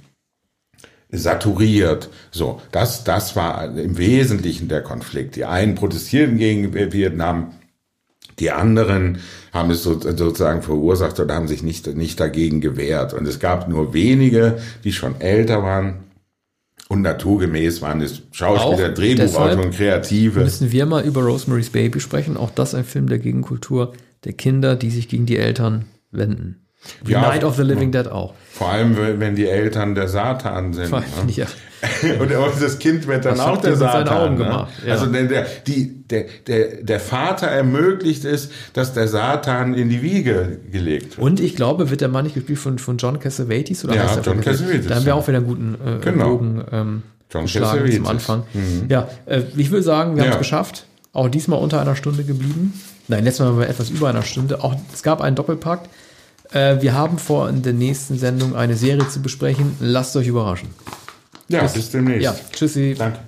saturiert. So, das, das war im Wesentlichen der Konflikt. Die einen protestierten gegen Vietnam, die anderen haben es sozusagen verursacht oder haben sich nicht, nicht dagegen gewehrt. Und es gab nur wenige, die schon älter waren Und naturgemäß waren es Schauspieler, Drehbuchautoren, Kreative. Müssen wir mal über Rosemary's Baby sprechen? Auch das ein Film der Gegenkultur der Kinder, die sich gegen die Eltern wenden. Wie Ja, Night of the Living Dead auch. Vor allem, wenn die Eltern der Satan sind. Vor allem, ne? ja. Und das Kind wird dann Was auch der mit seinen Satan. Augen ne? gemacht? Ja. Also der, der, die, der, der, der Vater ermöglicht es, dass der Satan in die Wiege gelegt wird. Und ich glaube, wird der Mann nicht gespielt von, von John Cassavetes? Oder Ja, heißt John Cassavetes, Da haben wir ja. auch wieder einen guten äh, Genau. Bogen ähm, John geschlagen zum Anfang. Mhm. Ja, äh, ich will sagen, wir haben es Ja. geschafft. Auch diesmal unter einer Stunde geblieben. Nein, letztes Mal waren wir etwas über einer Stunde. Auch es gab einen Doppelpakt. Äh, wir haben vor, in der nächsten Sendung eine Serie zu besprechen. Lasst euch überraschen. Ja, bis demnächst. Ja, tschüssi. Danke.